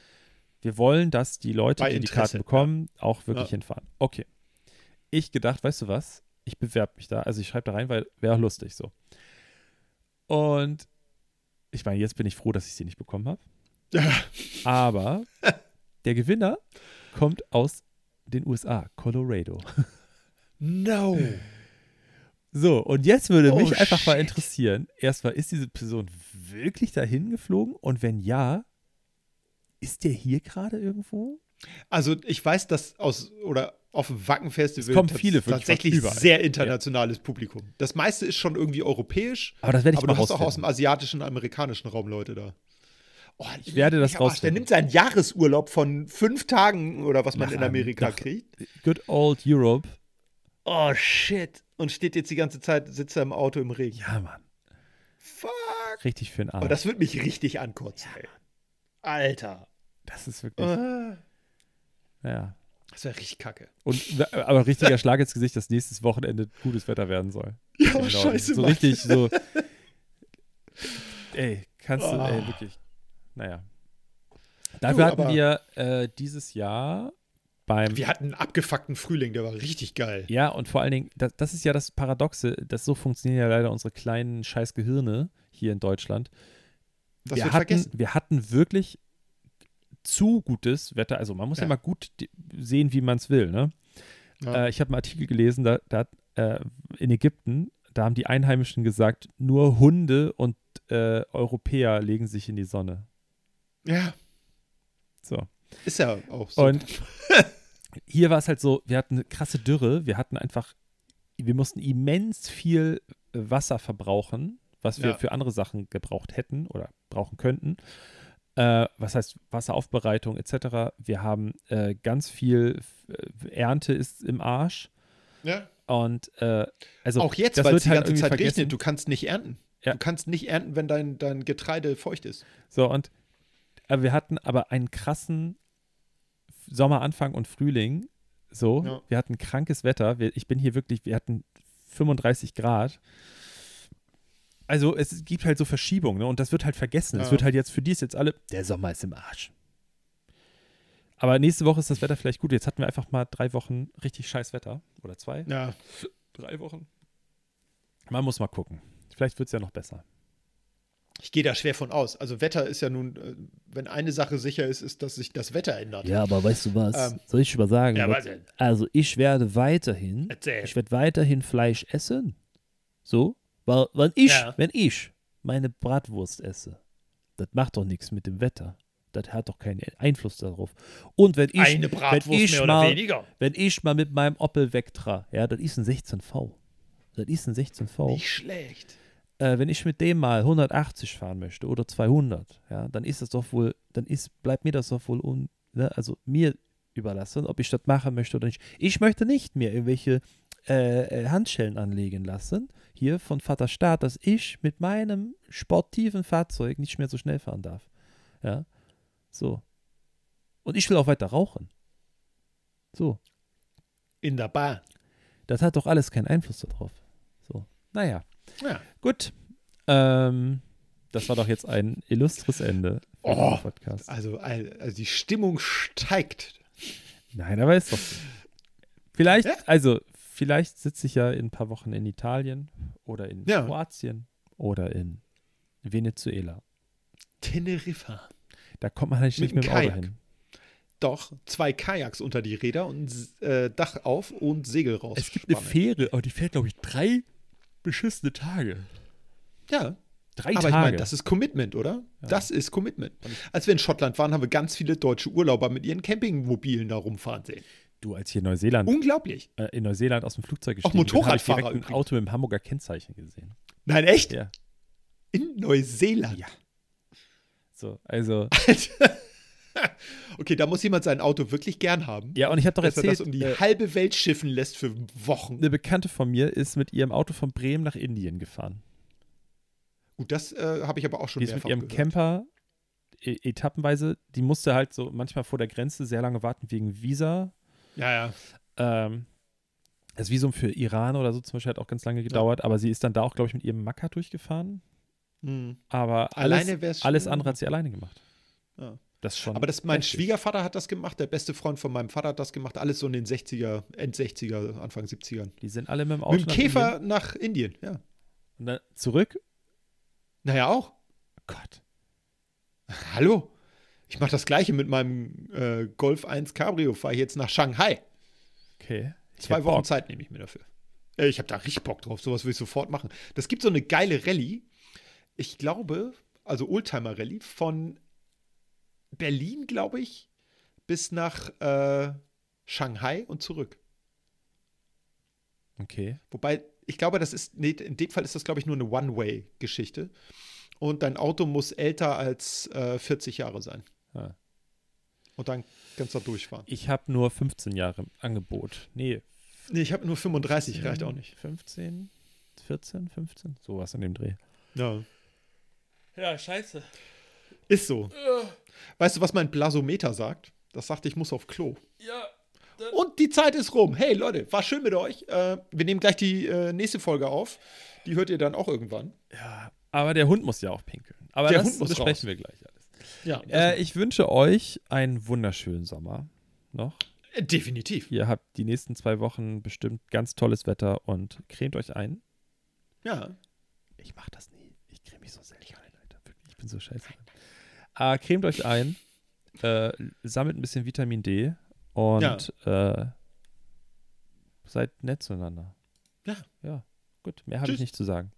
wir wollen, dass die Leute, Bei die die Interesse, Karten bekommen, auch wirklich Ja. hinfahren. Okay. Ich gedacht, weißt du was? Ich bewerbe mich da. Also ich schreibe da rein, weil wäre auch lustig so. Und ich meine, jetzt bin ich froh, dass ich sie nicht bekommen habe. Aber der Gewinner kommt aus den USA, Colorado. no. So, und jetzt würde Oh, mich einfach mal shit. interessieren, erstmal, ist diese Person wirklich dahin geflogen? Und wenn ja, ist der hier gerade irgendwo? Also ich weiß, dass aus oder auf dem Wacken-Festival Es kommen viele tatsächlich sehr internationales Publikum. Das meiste ist schon irgendwie europäisch, Aber das werde ich aber mal du hast auch aus dem asiatischen, amerikanischen Raum Leute da. Oh, Ich werde das Arsch, Der nimmt seinen Jahresurlaub von fünf Tagen oder was man Nach in Amerika kriegt. Good old Europe. Oh shit. Und steht jetzt die ganze Zeit, sitzt er im Auto im Regen. Ja, Mann. Fuck. Richtig für den Arm. Aber das wird mich richtig ankotzen, ey. Alter. das ist wirklich, Ah, ja. Das wäre richtig kacke. Und, aber richtiger Schlag ins Gesicht, dass nächstes Wochenende gutes Wetter werden soll. Ja, Genau. scheiße, So Mann. richtig, so. Ey, kannst du, ey, Ah. wirklich. Naja. Dafür hatten aber- wir äh, dieses Jahr beim. Wir hatten einen abgefuckten Frühling, der war richtig geil. Ja, und vor allen Dingen, das, das ist ja das Paradoxe, dass so funktionieren ja leider unsere kleinen scheiß Gehirne hier in Deutschland. Das wir, wird hatten, vergessen. wir hatten wirklich zu gutes Wetter. Also man muss ja, Ja. mal gut sehen, wie man es will. Ne? Ja. Äh, ich habe einen Artikel gelesen, da, da äh, in Ägypten, da haben die Einheimischen gesagt, nur Hunde und äh, Europäer legen sich in die Sonne. Ja, So. ist ja auch so. Und hier war es halt so, wir hatten eine krasse Dürre, wir hatten einfach, wir mussten immens viel Wasser verbrauchen, was wir Ja. für andere Sachen gebraucht hätten oder brauchen könnten. Äh, was heißt Wasseraufbereitung etc. Wir haben äh, ganz viel äh, Ernte ist im Arsch ja. und äh, also auch jetzt, weil wird es die halt ganze Zeit vergessen. regnet, du kannst nicht ernten. Ja. Du kannst nicht ernten, wenn dein, dein Getreide feucht ist. So, und wir hatten aber einen krassen Sommeranfang und Frühling. So, Ja. wir hatten krankes Wetter. Wir, ich bin hier wirklich, wir hatten 35 Grad. Also es gibt halt so Verschiebungen, ne? Und das wird halt vergessen. Es Ja. wird halt jetzt für die ist jetzt alle, der Sommer ist im Arsch. Aber nächste Woche ist das Wetter vielleicht gut. Jetzt hatten wir einfach mal drei Wochen richtig scheiß Wetter. Oder zwei? Ja. Drei Wochen. Man muss mal gucken. Vielleicht wird es ja noch besser. Ich gehe da schwer von aus. Also Wetter ist ja nun, äh, wenn eine Sache sicher ist, ist, dass sich das Wetter ändert. Ja, aber weißt du was? Ähm, Soll ich mal sagen? ja, was- also ich werde weiterhin, Erzähl. ich werde weiterhin Fleisch essen. So, weil wenn ich, Ja. wenn ich meine Bratwurst esse, das macht doch nichts mit dem Wetter. Das hat doch keinen Einfluss darauf. Und wenn ich, Eine Bratwurst wenn ich mehr mal, oder weniger. wenn ich mal mit meinem Opel Vectra, ja, das ist ein 16V. Das ist ein 16V. Nicht schlecht. äh, wenn ich mit dem mal 180 fahren möchte oder 200, ja, dann ist das doch wohl, dann ist, bleibt mir das doch wohl un, ne, also mir überlassen, ob ich das machen möchte oder nicht. Ich möchte nicht mir irgendwelche äh, äh, Handschellen anlegen lassen, hier von Vater Staat, dass ich mit meinem sportiven Fahrzeug nicht mehr so schnell fahren darf. Ja, so. Und ich will auch weiter rauchen. So. In der Bar. Das hat doch alles keinen Einfluss darauf. So. Naja. Ja. Gut. Ähm, das war doch jetzt ein illustres Ende Oh. Podcast. Also, also die Stimmung steigt. Nein, aber ist doch so. Vielleicht, Ja. also, vielleicht sitze ich ja in ein paar Wochen in Italien oder in Ja. Kroatien oder in Venezuela. Teneriffa. Da kommt man halt nicht Mit mit, einem dem Auto Kajak. hin. Doch, zwei Kajaks unter die Räder und äh, Dach auf und Segel raus. Es gibt eine Fähre, aber die fährt, glaube ich, drei beschissene Tage. Ja, Drei aber Tage. ich meine, das ist Commitment, oder? Das ist Commitment. Als wir in Schottland waren, haben wir ganz viele deutsche Urlauber mit ihren Campingmobilen da rumfahren sehen. Du, als hier in Neuseeland, Unglaublich. äh, in Neuseeland aus dem Flugzeug Auch gestiegen bin, habe ich Motorradfahrer direkt ein. Auto mit dem Hamburger Kennzeichen gesehen. Nein, echt? Ja. In Neuseeland. Ja. So, also. Okay, da muss jemand sein Auto wirklich gern haben. Ja, und ich habe doch dass er erzählt, das um die äh, halbe Welt schiffen lässt für Wochen. eine Bekannte von mir ist mit ihrem Auto von Bremen nach Indien gefahren. Gut, das äh, habe ich aber auch schon Die ist mit ihrem gehört. Camper e etappenweise, die musste halt so manchmal vor der Grenze sehr lange warten wegen Visa. Ja, ja. Ähm, das Visum für Iran oder so zum Beispiel hat auch ganz lange gedauert, aber sie ist dann da auch, glaube ich, mit ihrem Macker durchgefahren. Hm. Aber alles, alles andere hat sie alleine gemacht. Ja. Das schon. Aber das, mein heftig. Schwiegervater hat das gemacht, der beste Freund von meinem Vater hat das gemacht, alles so in den 60er, End 60er, Anfang 70ern. Die sind alle mit dem Auto. Mit dem nach Käfer Indien nach Indien, ja. Und dann zurück. Naja, auch. Gott. Hallo. Ich mache das gleiche mit meinem äh, Golf 1 Cabrio, fahre ich jetzt nach Shanghai. Okay. Zwei Wochen Bock. Zeit nehme ich mir dafür. Äh, ich habe da richtig Bock drauf, sowas will ich sofort machen. Das gibt so eine geile Rallye. Ich glaube, also Oldtimer-Rallye von Berlin, glaube ich, bis nach äh, Shanghai und zurück. Okay. Wobei, ich glaube, das ist, nee, in dem Fall ist das, glaube ich, nur eine One-Way-Geschichte. Und dein Auto muss älter als äh, 40 Jahre sein. Ah. Und dann kannst du da durchfahren. Ich habe nur 15 Jahre im Angebot. Nee. Nee, ich habe nur 35, reicht auch nicht. 15, 14, 15? Sowas in dem Dreh. Ja. Ja, scheiße. Ist so. Weißt du, was mein Blasometer sagt? Das sagt, ich muss auf Klo. Ja. Und die Zeit ist rum. Hey Leute, war schön mit euch. Äh, wir nehmen gleich die äh, nächste Folge auf. Die hört ihr dann auch irgendwann. Ja, aber der Hund muss ja auch pinkeln. Aber Der das Hund muss besprechen raus. wir gleich alles. Ja, Äh, ich wünsche euch einen wunderschönen Sommer noch. äh, definitiv. Ihr habt die nächsten zwei Wochen bestimmt ganz tolles Wetter und cremt euch ein. Ja. Ich mache das nie. Ich creme mich so selten ein, Alter. Wirklich, ich bin so scheiße. Äh, cremt euch ein, äh, sammelt ein bisschen Vitamin D und äh, seid nett zueinander. Ja. Ja, gut. Mehr habe ich nicht zu sagen.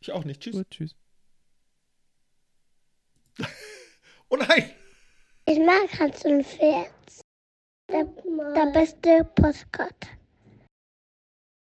Ich auch nicht. Tschüss. Gut, tschüss. Oh nein! Ich mag Hans und Pferd. Der, der beste Postkarte.